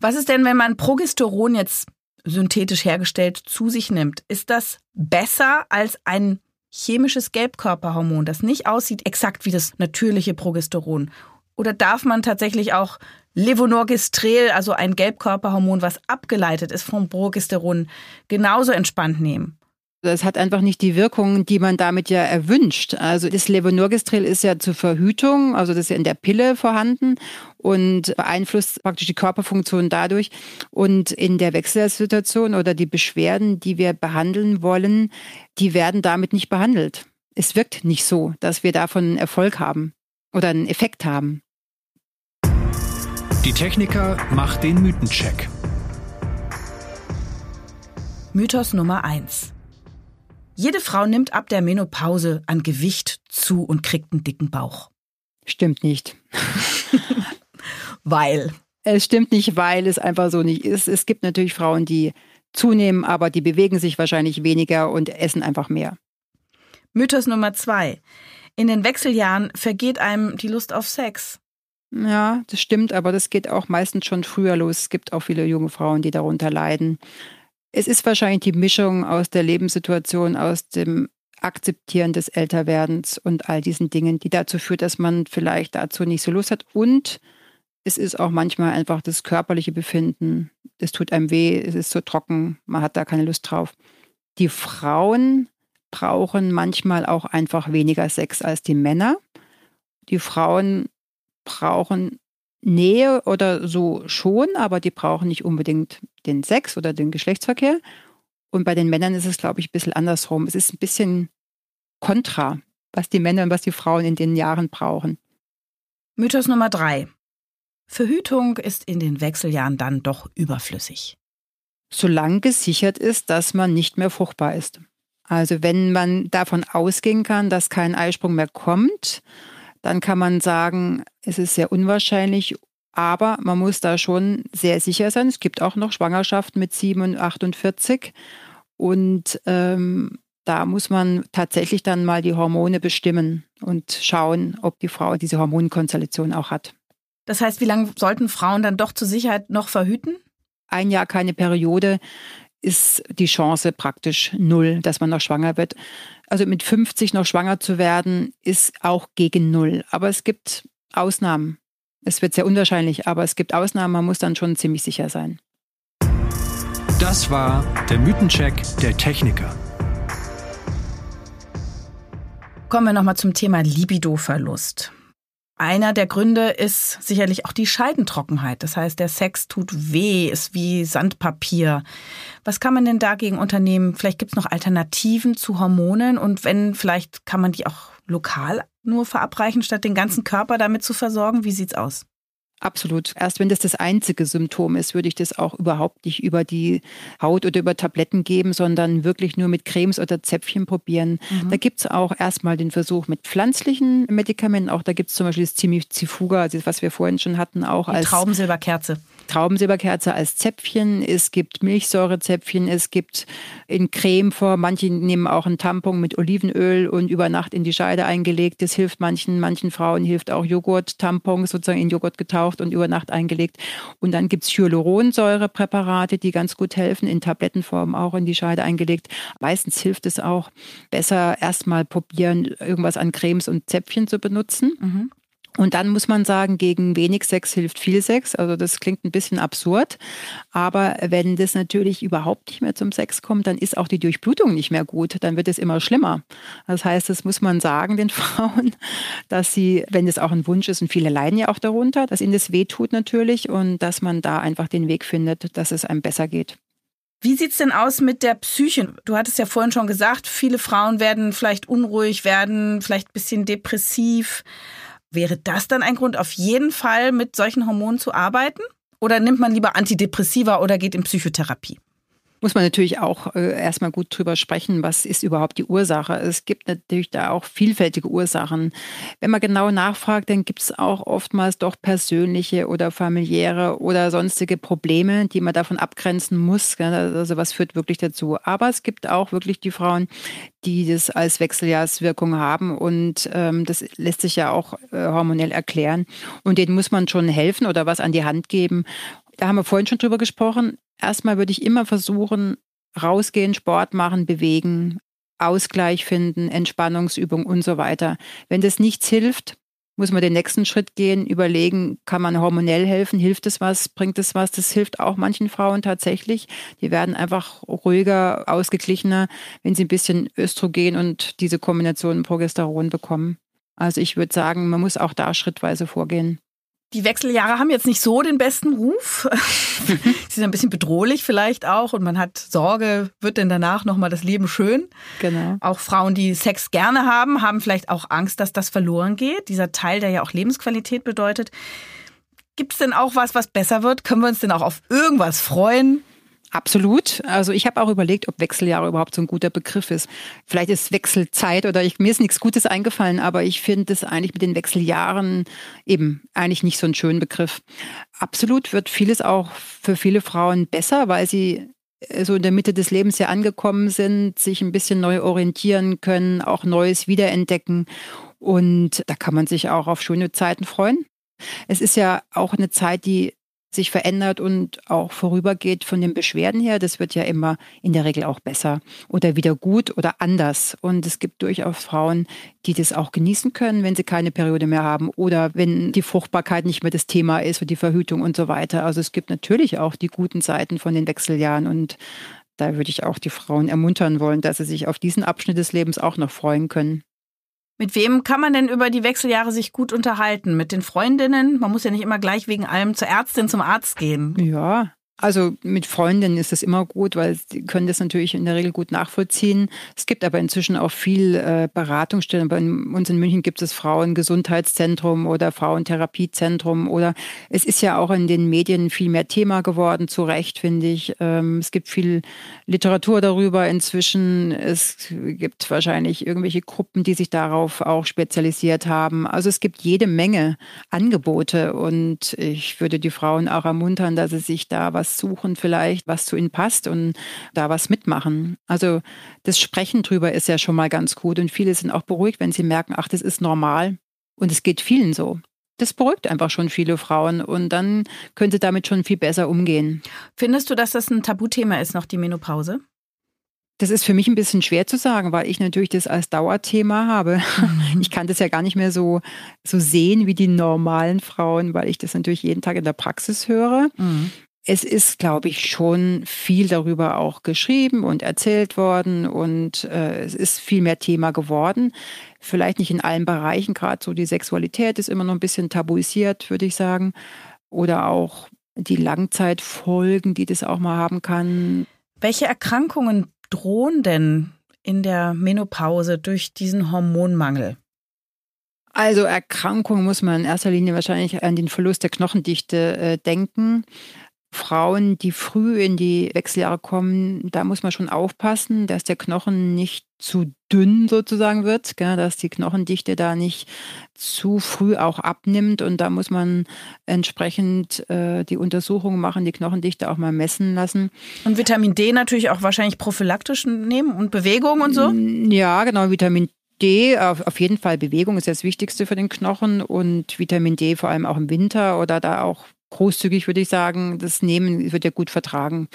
Was ist denn, wenn man Progesteron jetzt synthetisch hergestellt zu sich nimmt? Ist das besser als ein chemisches Gelbkörperhormon, das nicht aussieht exakt wie das natürliche Progesteron? Oder darf man tatsächlich auch Levonorgestrel, also ein Gelbkörperhormon, was abgeleitet ist vom Progesteron, genauso entspannt nehmen? Das hat einfach nicht die Wirkung, die man damit ja erwünscht. Also das Levonorgestrel ist ja zur Verhütung, also das ist ja in der Pille vorhanden und beeinflusst praktisch die Körperfunktion dadurch. Und in der Wechselsituation oder die Beschwerden, die wir behandeln wollen, die werden damit nicht behandelt. Es wirkt nicht so, dass wir davon Erfolg haben oder einen Effekt haben. Die Techniker macht den Mythencheck. Mythos Nummer eins. Jede Frau nimmt ab der Menopause an Gewicht zu und kriegt einen dicken Bauch. Stimmt nicht. weil. Es stimmt nicht, weil es einfach so nicht ist. Es gibt natürlich Frauen, die zunehmen, aber die bewegen sich wahrscheinlich weniger und essen einfach mehr. Mythos Nummer zwei. In den Wechseljahren vergeht einem die Lust auf Sex. Ja, das stimmt, aber das geht auch meistens schon früher los. Es gibt auch viele junge Frauen, die darunter leiden. Es ist wahrscheinlich die Mischung aus der Lebenssituation, aus dem Akzeptieren des Älterwerdens und all diesen Dingen, die dazu führt, dass man vielleicht dazu nicht so Lust hat. Und es ist auch manchmal einfach das körperliche Befinden. Es tut einem weh, es ist so trocken, man hat da keine Lust drauf. Die Frauen brauchen manchmal auch einfach weniger Sex als die Männer. Die Frauen brauchen Nähe oder so schon, aber die brauchen nicht unbedingt den Sex oder den Geschlechtsverkehr. Und bei den Männern ist es, glaube ich, ein bisschen andersrum. Es ist ein bisschen kontra, was die Männer und was die Frauen in den Jahren brauchen. Mythos Nummer drei. Verhütung ist in den Wechseljahren dann doch überflüssig. Solange gesichert ist, dass man nicht mehr fruchtbar ist. Also wenn man davon ausgehen kann, dass kein Eisprung mehr kommt dann kann man sagen, es ist sehr unwahrscheinlich, aber man muss da schon sehr sicher sein. Es gibt auch noch Schwangerschaften mit 7 und 48 und ähm, da muss man tatsächlich dann mal die Hormone bestimmen und schauen, ob die Frau diese Hormonkonstellation auch hat. Das heißt, wie lange sollten Frauen dann doch zur Sicherheit noch verhüten? Ein Jahr keine Periode ist die Chance praktisch null, dass man noch schwanger wird. Also mit 50 noch schwanger zu werden, ist auch gegen null. Aber es gibt Ausnahmen. Es wird sehr unwahrscheinlich, aber es gibt Ausnahmen, man muss dann schon ziemlich sicher sein. Das war der Mythencheck der Techniker. Kommen wir nochmal zum Thema Libidoverlust. Einer der Gründe ist sicherlich auch die Scheidentrockenheit. Das heißt, der Sex tut weh, ist wie Sandpapier. Was kann man denn dagegen unternehmen? Vielleicht gibt es noch Alternativen zu Hormonen und wenn, vielleicht kann man die auch lokal nur verabreichen, statt den ganzen Körper damit zu versorgen. Wie sieht's aus? Absolut. Erst wenn das das einzige Symptom ist, würde ich das auch überhaupt nicht über die Haut oder über Tabletten geben, sondern wirklich nur mit Cremes oder Zäpfchen probieren. Mhm. Da gibt es auch erstmal den Versuch mit pflanzlichen Medikamenten. Auch da gibt es zum Beispiel das Zimizifuga, also was wir vorhin schon hatten, auch die als Traubensilberkerze. Traubensilberkerze als Zäpfchen, es gibt Milchsäurezäpfchen, es gibt in Cremeform, manche nehmen auch einen Tampon mit Olivenöl und über Nacht in die Scheide eingelegt. Das hilft manchen, manchen Frauen hilft auch Joghurt, Tampons sozusagen in Joghurt getaucht und über Nacht eingelegt. Und dann gibt es Hyaluronsäurepräparate, die ganz gut helfen, in Tablettenform auch in die Scheide eingelegt. Meistens hilft es auch, besser erstmal probieren, irgendwas an Cremes und Zäpfchen zu benutzen. Mhm. Und dann muss man sagen, gegen wenig Sex hilft viel Sex. Also das klingt ein bisschen absurd. Aber wenn das natürlich überhaupt nicht mehr zum Sex kommt, dann ist auch die Durchblutung nicht mehr gut. Dann wird es immer schlimmer. Das heißt, das muss man sagen den Frauen, dass sie, wenn es auch ein Wunsch ist, und viele leiden ja auch darunter, dass ihnen das wehtut natürlich und dass man da einfach den Weg findet, dass es einem besser geht. Wie sieht's denn aus mit der Psyche? Du hattest ja vorhin schon gesagt, viele Frauen werden vielleicht unruhig, werden vielleicht ein bisschen depressiv. Wäre das dann ein Grund, auf jeden Fall mit solchen Hormonen zu arbeiten? Oder nimmt man lieber Antidepressiva oder geht in Psychotherapie? Muss man natürlich auch äh, erstmal gut drüber sprechen, was ist überhaupt die Ursache. Es gibt natürlich da auch vielfältige Ursachen. Wenn man genau nachfragt, dann gibt es auch oftmals doch persönliche oder familiäre oder sonstige Probleme, die man davon abgrenzen muss. Also was führt wirklich dazu. Aber es gibt auch wirklich die Frauen, die das als Wechseljahrswirkung haben und ähm, das lässt sich ja auch äh, hormonell erklären. Und denen muss man schon helfen oder was an die Hand geben. Da haben wir vorhin schon drüber gesprochen. Erstmal würde ich immer versuchen, rausgehen, Sport machen, bewegen, Ausgleich finden, Entspannungsübung und so weiter. Wenn das nichts hilft, muss man den nächsten Schritt gehen, überlegen, kann man hormonell helfen, hilft es was, bringt es was? Das hilft auch manchen Frauen tatsächlich. Die werden einfach ruhiger, ausgeglichener, wenn sie ein bisschen Östrogen und diese Kombination Progesteron bekommen. Also ich würde sagen, man muss auch da schrittweise vorgehen. Die Wechseljahre haben jetzt nicht so den besten Ruf. Sie sind ein bisschen bedrohlich vielleicht auch und man hat Sorge, wird denn danach nochmal das Leben schön? Genau. Auch Frauen, die Sex gerne haben, haben vielleicht auch Angst, dass das verloren geht. Dieser Teil, der ja auch Lebensqualität bedeutet. Gibt es denn auch was, was besser wird? Können wir uns denn auch auf irgendwas freuen? Absolut. Also ich habe auch überlegt, ob Wechseljahre überhaupt so ein guter Begriff ist. Vielleicht ist Wechselzeit oder ich, mir ist nichts Gutes eingefallen, aber ich finde es eigentlich mit den Wechseljahren eben eigentlich nicht so ein schöner Begriff. Absolut wird vieles auch für viele Frauen besser, weil sie äh, so in der Mitte des Lebens ja angekommen sind, sich ein bisschen neu orientieren können, auch Neues wiederentdecken. Und da kann man sich auch auf schöne Zeiten freuen. Es ist ja auch eine Zeit, die sich verändert und auch vorübergeht von den Beschwerden her. Das wird ja immer in der Regel auch besser oder wieder gut oder anders. Und es gibt durchaus Frauen, die das auch genießen können, wenn sie keine Periode mehr haben oder wenn die Fruchtbarkeit nicht mehr das Thema ist und die Verhütung und so weiter. Also es gibt natürlich auch die guten Seiten von den Wechseljahren und da würde ich auch die Frauen ermuntern wollen, dass sie sich auf diesen Abschnitt des Lebens auch noch freuen können. Mit wem kann man denn über die Wechseljahre sich gut unterhalten? Mit den Freundinnen? Man muss ja nicht immer gleich wegen allem zur Ärztin, zum Arzt gehen. Ja, also mit Freundinnen ist das immer gut, weil sie können das natürlich in der Regel gut nachvollziehen. Es gibt aber inzwischen auch viel äh, Beratungsstellen. Bei uns in München gibt es Frauengesundheitszentrum oder Frauentherapiezentrum oder es ist ja auch in den Medien viel mehr Thema geworden, zu Recht, finde ich. Ähm, es gibt viel Literatur darüber inzwischen. Es gibt wahrscheinlich irgendwelche Gruppen, die sich darauf auch spezialisiert haben. Also es gibt jede Menge Angebote und ich würde die Frauen auch ermuntern, dass sie sich da was was suchen vielleicht, was zu ihnen passt und da was mitmachen. Also das Sprechen drüber ist ja schon mal ganz gut und viele sind auch beruhigt, wenn sie merken, ach, das ist normal und es geht vielen so. Das beruhigt einfach schon viele Frauen und dann könnte damit schon viel besser umgehen. Findest du, dass das ein Tabuthema ist, noch die Menopause? Das ist für mich ein bisschen schwer zu sagen, weil ich natürlich das als Dauerthema habe. Mhm. Ich kann das ja gar nicht mehr so, so sehen wie die normalen Frauen, weil ich das natürlich jeden Tag in der Praxis höre. Mhm es ist, glaube ich, schon viel darüber auch geschrieben und erzählt worden und äh, es ist viel mehr Thema geworden. Vielleicht nicht in allen Bereichen, gerade so die Sexualität ist immer noch ein bisschen tabuisiert, würde ich sagen. Oder auch die Langzeitfolgen, die das auch mal haben kann. Welche Erkrankungen drohen denn in der Menopause durch diesen Hormonmangel? Also Erkrankungen muss man in erster Linie wahrscheinlich an den Verlust der Knochendichte äh, denken. Frauen, die früh in die Wechseljahre kommen, da muss man schon aufpassen, dass der Knochen nicht zu dünn sozusagen wird, gell, dass die Knochendichte da nicht zu früh auch abnimmt und da muss man entsprechend äh, die Untersuchungen machen, die Knochendichte auch mal messen lassen. Und Vitamin D natürlich auch wahrscheinlich prophylaktisch nehmen und Bewegung und so? Ja, genau, Vitamin D, auf, auf jeden Fall Bewegung ist das Wichtigste für den Knochen und Vitamin D vor allem auch im Winter oder da auch großzügig, würde ich sagen. Das Nehmen wird ja gut vertragen,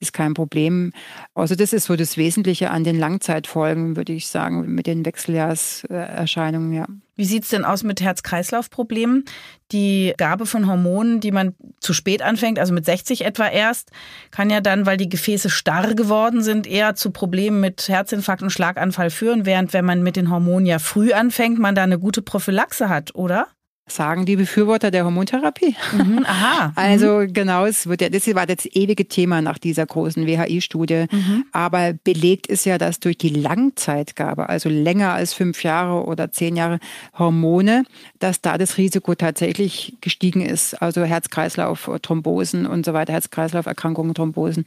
ist kein Problem. Also das ist so das Wesentliche an den Langzeitfolgen, würde ich sagen, mit den Wechseljahrserscheinungen, ja. Wie sieht es denn aus mit Herz-Kreislauf-Problemen? Die Gabe von Hormonen, die man zu spät anfängt, also mit 60 etwa erst, kann ja dann, weil die Gefäße starr geworden sind, eher zu Problemen mit Herzinfarkt und Schlaganfall führen, während wenn man mit den Hormonen ja früh anfängt, man da eine gute Prophylaxe hat, oder? Sagen die Befürworter der Hormontherapie. Mhm, aha. Also genau, es wird ja, das war das ewige Thema nach dieser großen WHI-Studie. Mhm. Aber belegt ist ja, dass durch die Langzeitgabe, also länger als fünf Jahre oder zehn Jahre Hormone, dass da das Risiko tatsächlich gestiegen ist. Also Herz-Kreislauf, Thrombosen und so weiter, Herz-Kreislauf-Erkrankungen, Thrombosen,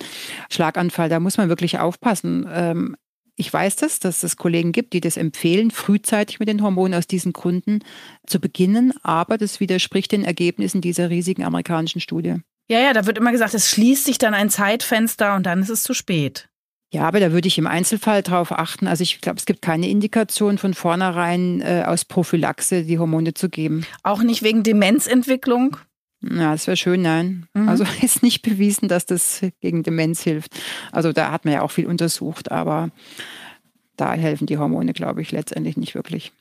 Schlaganfall. Da muss man wirklich aufpassen. Ich weiß das, dass es Kollegen gibt, die das empfehlen, frühzeitig mit den Hormonen aus diesen Gründen zu beginnen, aber das widerspricht den Ergebnissen dieser riesigen amerikanischen Studie. Ja, ja, da wird immer gesagt, es schließt sich dann ein Zeitfenster und dann ist es zu spät. Ja, aber da würde ich im Einzelfall drauf achten. Also ich glaube, es gibt keine Indikation von vornherein äh, aus Prophylaxe die Hormone zu geben. Auch nicht wegen Demenzentwicklung? Ja, das wäre schön, nein. Mhm. Also ist nicht bewiesen, dass das gegen Demenz hilft. Also da hat man ja auch viel untersucht, aber da helfen die Hormone, glaube ich, letztendlich nicht wirklich.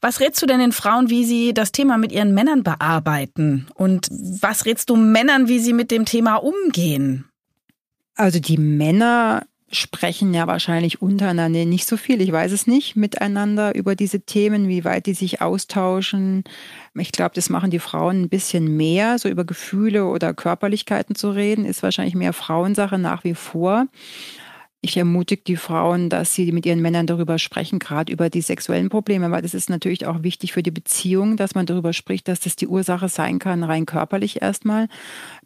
Was rätst du denn den Frauen, wie sie das Thema mit ihren Männern bearbeiten? Und was rätst du Männern, wie sie mit dem Thema umgehen? Also die Männer sprechen ja wahrscheinlich untereinander nicht so viel, ich weiß es nicht, miteinander über diese Themen, wie weit die sich austauschen. Ich glaube, das machen die Frauen ein bisschen mehr, so über Gefühle oder Körperlichkeiten zu reden, ist wahrscheinlich mehr Frauensache nach wie vor. Ich ermutige die Frauen, dass sie mit ihren Männern darüber sprechen, gerade über die sexuellen Probleme, weil das ist natürlich auch wichtig für die Beziehung, dass man darüber spricht, dass das die Ursache sein kann, rein körperlich erstmal,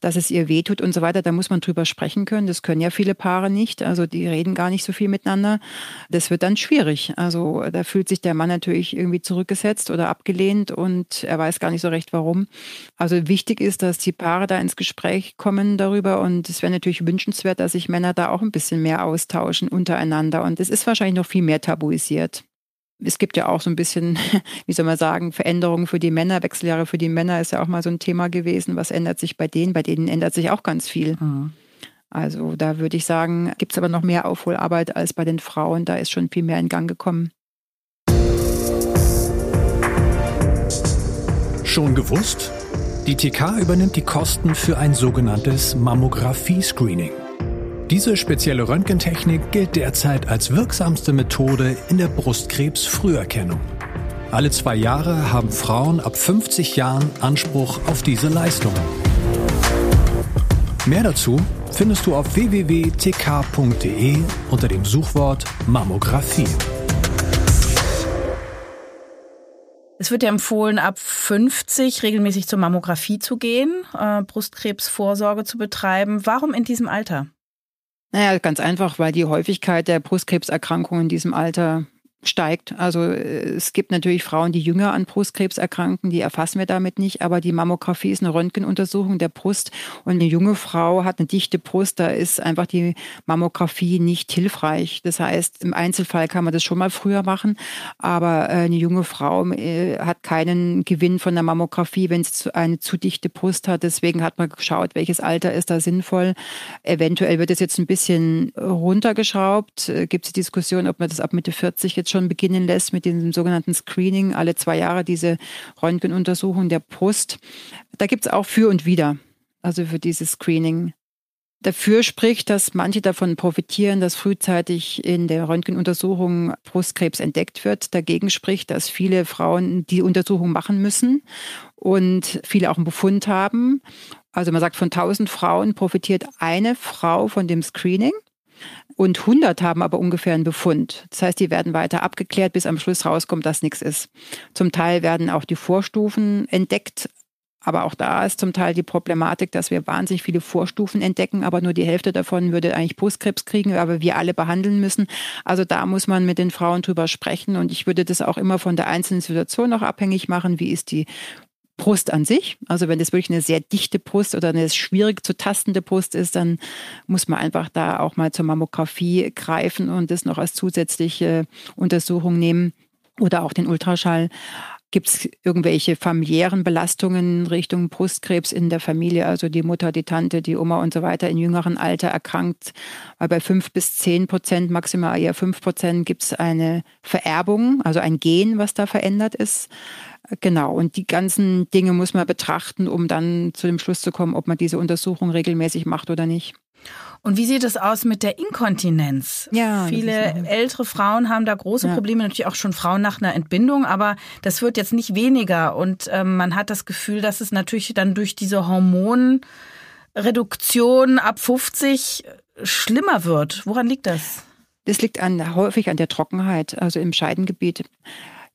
dass es ihr wehtut und so weiter. Da muss man drüber sprechen können. Das können ja viele Paare nicht. Also die reden gar nicht so viel miteinander. Das wird dann schwierig. Also da fühlt sich der Mann natürlich irgendwie zurückgesetzt oder abgelehnt und er weiß gar nicht so recht warum. Also wichtig ist, dass die Paare da ins Gespräch kommen darüber und es wäre natürlich wünschenswert, dass sich Männer da auch ein bisschen mehr aus austauschen untereinander. Und es ist wahrscheinlich noch viel mehr tabuisiert. Es gibt ja auch so ein bisschen, wie soll man sagen, Veränderungen für die Männer, Wechseljahre für die Männer ist ja auch mal so ein Thema gewesen. Was ändert sich bei denen? Bei denen ändert sich auch ganz viel. Mhm. Also da würde ich sagen, gibt es aber noch mehr Aufholarbeit als bei den Frauen. Da ist schon viel mehr in Gang gekommen. Schon gewusst? Die TK übernimmt die Kosten für ein sogenanntes Mammographie-Screening. Diese spezielle Röntgentechnik gilt derzeit als wirksamste Methode in der Brustkrebsfrüherkennung. Alle zwei Jahre haben Frauen ab 50 Jahren Anspruch auf diese Leistungen. Mehr dazu findest du auf www.tk.de unter dem Suchwort Mammographie. Es wird ja empfohlen, ab 50 regelmäßig zur Mammographie zu gehen, äh, Brustkrebsvorsorge zu betreiben. Warum in diesem Alter? Naja, ganz einfach, weil die Häufigkeit der Brustkrebserkrankungen in diesem Alter steigt. Also äh, es gibt natürlich Frauen, die jünger an Brustkrebs erkranken, die erfassen wir damit nicht, aber die Mammographie ist eine Röntgenuntersuchung der Brust und eine junge Frau hat eine dichte Brust, da ist einfach die Mammographie nicht hilfreich. Das heißt, im Einzelfall kann man das schon mal früher machen, aber äh, eine junge Frau äh, hat keinen Gewinn von der Mammographie, wenn sie eine zu dichte Brust hat. Deswegen hat man geschaut, welches Alter ist da sinnvoll. Eventuell wird es jetzt ein bisschen runtergeschraubt. Gibt es die Diskussion, ob man das ab Mitte 40 jetzt schon beginnen lässt mit diesem sogenannten Screening, alle zwei Jahre diese Röntgenuntersuchung der Brust. Da gibt es auch für und wider, also für dieses Screening. Dafür spricht, dass manche davon profitieren, dass frühzeitig in der Röntgenuntersuchung Brustkrebs entdeckt wird. Dagegen spricht, dass viele Frauen die Untersuchung machen müssen und viele auch einen Befund haben. Also man sagt, von 1000 Frauen profitiert eine Frau von dem Screening und 100 haben aber ungefähr einen Befund. Das heißt, die werden weiter abgeklärt, bis am Schluss rauskommt, dass nichts ist. Zum Teil werden auch die Vorstufen entdeckt. Aber auch da ist zum Teil die Problematik, dass wir wahnsinnig viele Vorstufen entdecken, aber nur die Hälfte davon würde eigentlich Brustkrebs kriegen, aber wir alle behandeln müssen. Also da muss man mit den Frauen drüber sprechen und ich würde das auch immer von der einzelnen Situation noch abhängig machen. Wie ist die Brust an sich. Also wenn das wirklich eine sehr dichte Brust oder eine schwierig zu tastende Brust ist, dann muss man einfach da auch mal zur Mammographie greifen und das noch als zusätzliche Untersuchung nehmen oder auch den Ultraschall. Gibt es irgendwelche familiären Belastungen Richtung Brustkrebs in der Familie, also die Mutter, die Tante, die Oma und so weiter in jüngerem Alter erkrankt? Weil bei fünf bis zehn Prozent, maximal eher fünf Prozent, gibt es eine Vererbung, also ein Gen, was da verändert ist. Genau, und die ganzen Dinge muss man betrachten, um dann zu dem Schluss zu kommen, ob man diese Untersuchung regelmäßig macht oder nicht. Und wie sieht es aus mit der Inkontinenz? Ja, Viele ältere Frauen haben da große ja. Probleme, natürlich auch schon Frauen nach einer Entbindung, aber das wird jetzt nicht weniger. Und ähm, man hat das Gefühl, dass es natürlich dann durch diese Hormonreduktion ab 50 schlimmer wird. Woran liegt das? Das liegt an, häufig an der Trockenheit, also im Scheidengebiet.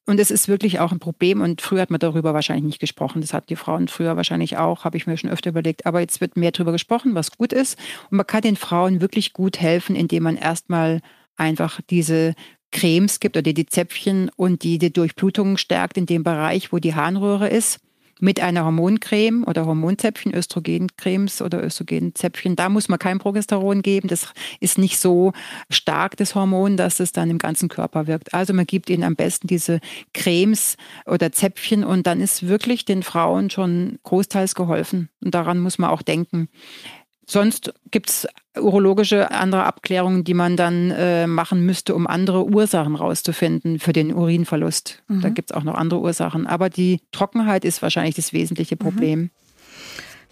Und es ist wirklich auch ein Problem. Und früher hat man darüber wahrscheinlich nicht gesprochen. Das hatten die Frauen früher wahrscheinlich auch, habe ich mir schon öfter überlegt. Aber jetzt wird mehr darüber gesprochen, was gut ist. Und man kann den Frauen wirklich gut helfen, indem man erstmal einfach diese Cremes gibt oder die Zäpfchen und die die Durchblutung stärkt in dem Bereich, wo die Harnröhre ist mit einer Hormoncreme oder Hormonzäpfchen, Östrogencremes oder Östrogenzäpfchen. Da muss man kein Progesteron geben. Das ist nicht so stark, das Hormon, dass es dann im ganzen Körper wirkt. Also man gibt ihnen am besten diese Cremes oder Zäpfchen und dann ist wirklich den Frauen schon großteils geholfen. Und daran muss man auch denken. Sonst gibt es urologische andere Abklärungen, die man dann äh, machen müsste, um andere Ursachen rauszufinden für den Urinverlust. Mhm. Da gibt es auch noch andere Ursachen. Aber die Trockenheit ist wahrscheinlich das wesentliche mhm. Problem. Mhm.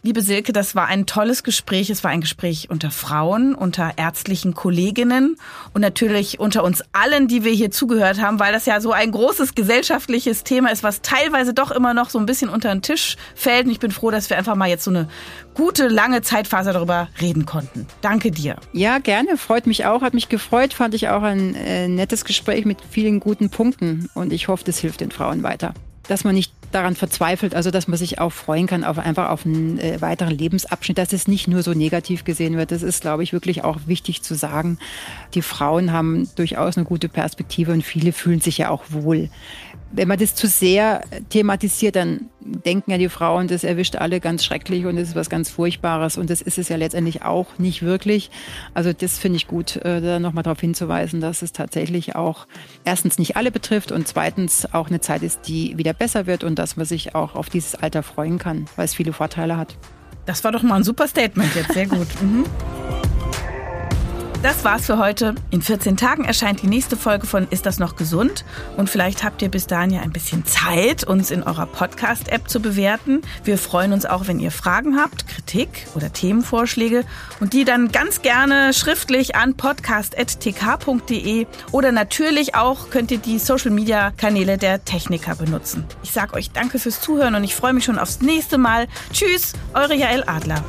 Liebe Silke, das war ein tolles Gespräch. Es war ein Gespräch unter Frauen, unter ärztlichen Kolleginnen und natürlich unter uns allen, die wir hier zugehört haben, weil das ja so ein großes gesellschaftliches Thema ist, was teilweise doch immer noch so ein bisschen unter den Tisch fällt. Und ich bin froh, dass wir einfach mal jetzt so eine gute, lange Zeitphase darüber reden konnten. Danke dir. Ja, gerne. Freut mich auch. Hat mich gefreut. Fand ich auch ein äh, nettes Gespräch mit vielen guten Punkten. Und ich hoffe, das hilft den Frauen weiter dass man nicht daran verzweifelt, also dass man sich auch freuen kann auf einfach auf einen äh, weiteren Lebensabschnitt, dass es nicht nur so negativ gesehen wird. Das ist, glaube ich, wirklich auch wichtig zu sagen. Die Frauen haben durchaus eine gute Perspektive und viele fühlen sich ja auch wohl wenn man das zu sehr thematisiert, dann denken ja die Frauen, das erwischt alle ganz schrecklich und das ist was ganz Furchtbares. Und das ist es ja letztendlich auch nicht wirklich. Also das finde ich gut, äh, da nochmal darauf hinzuweisen, dass es tatsächlich auch erstens nicht alle betrifft und zweitens auch eine Zeit ist, die wieder besser wird und dass man sich auch auf dieses Alter freuen kann, weil es viele Vorteile hat. Das war doch mal ein super Statement jetzt, sehr gut. Mhm. Das war's für heute. In 14 Tagen erscheint die nächste Folge von Ist das noch gesund? Und vielleicht habt ihr bis dahin ja ein bisschen Zeit, uns in eurer Podcast-App zu bewerten. Wir freuen uns auch, wenn ihr Fragen habt, Kritik oder Themenvorschläge und die dann ganz gerne schriftlich an podcast.tk.de oder natürlich auch könnt ihr die Social-Media-Kanäle der Techniker benutzen. Ich sage euch danke fürs Zuhören und ich freue mich schon aufs nächste Mal. Tschüss, eure Jael Adler.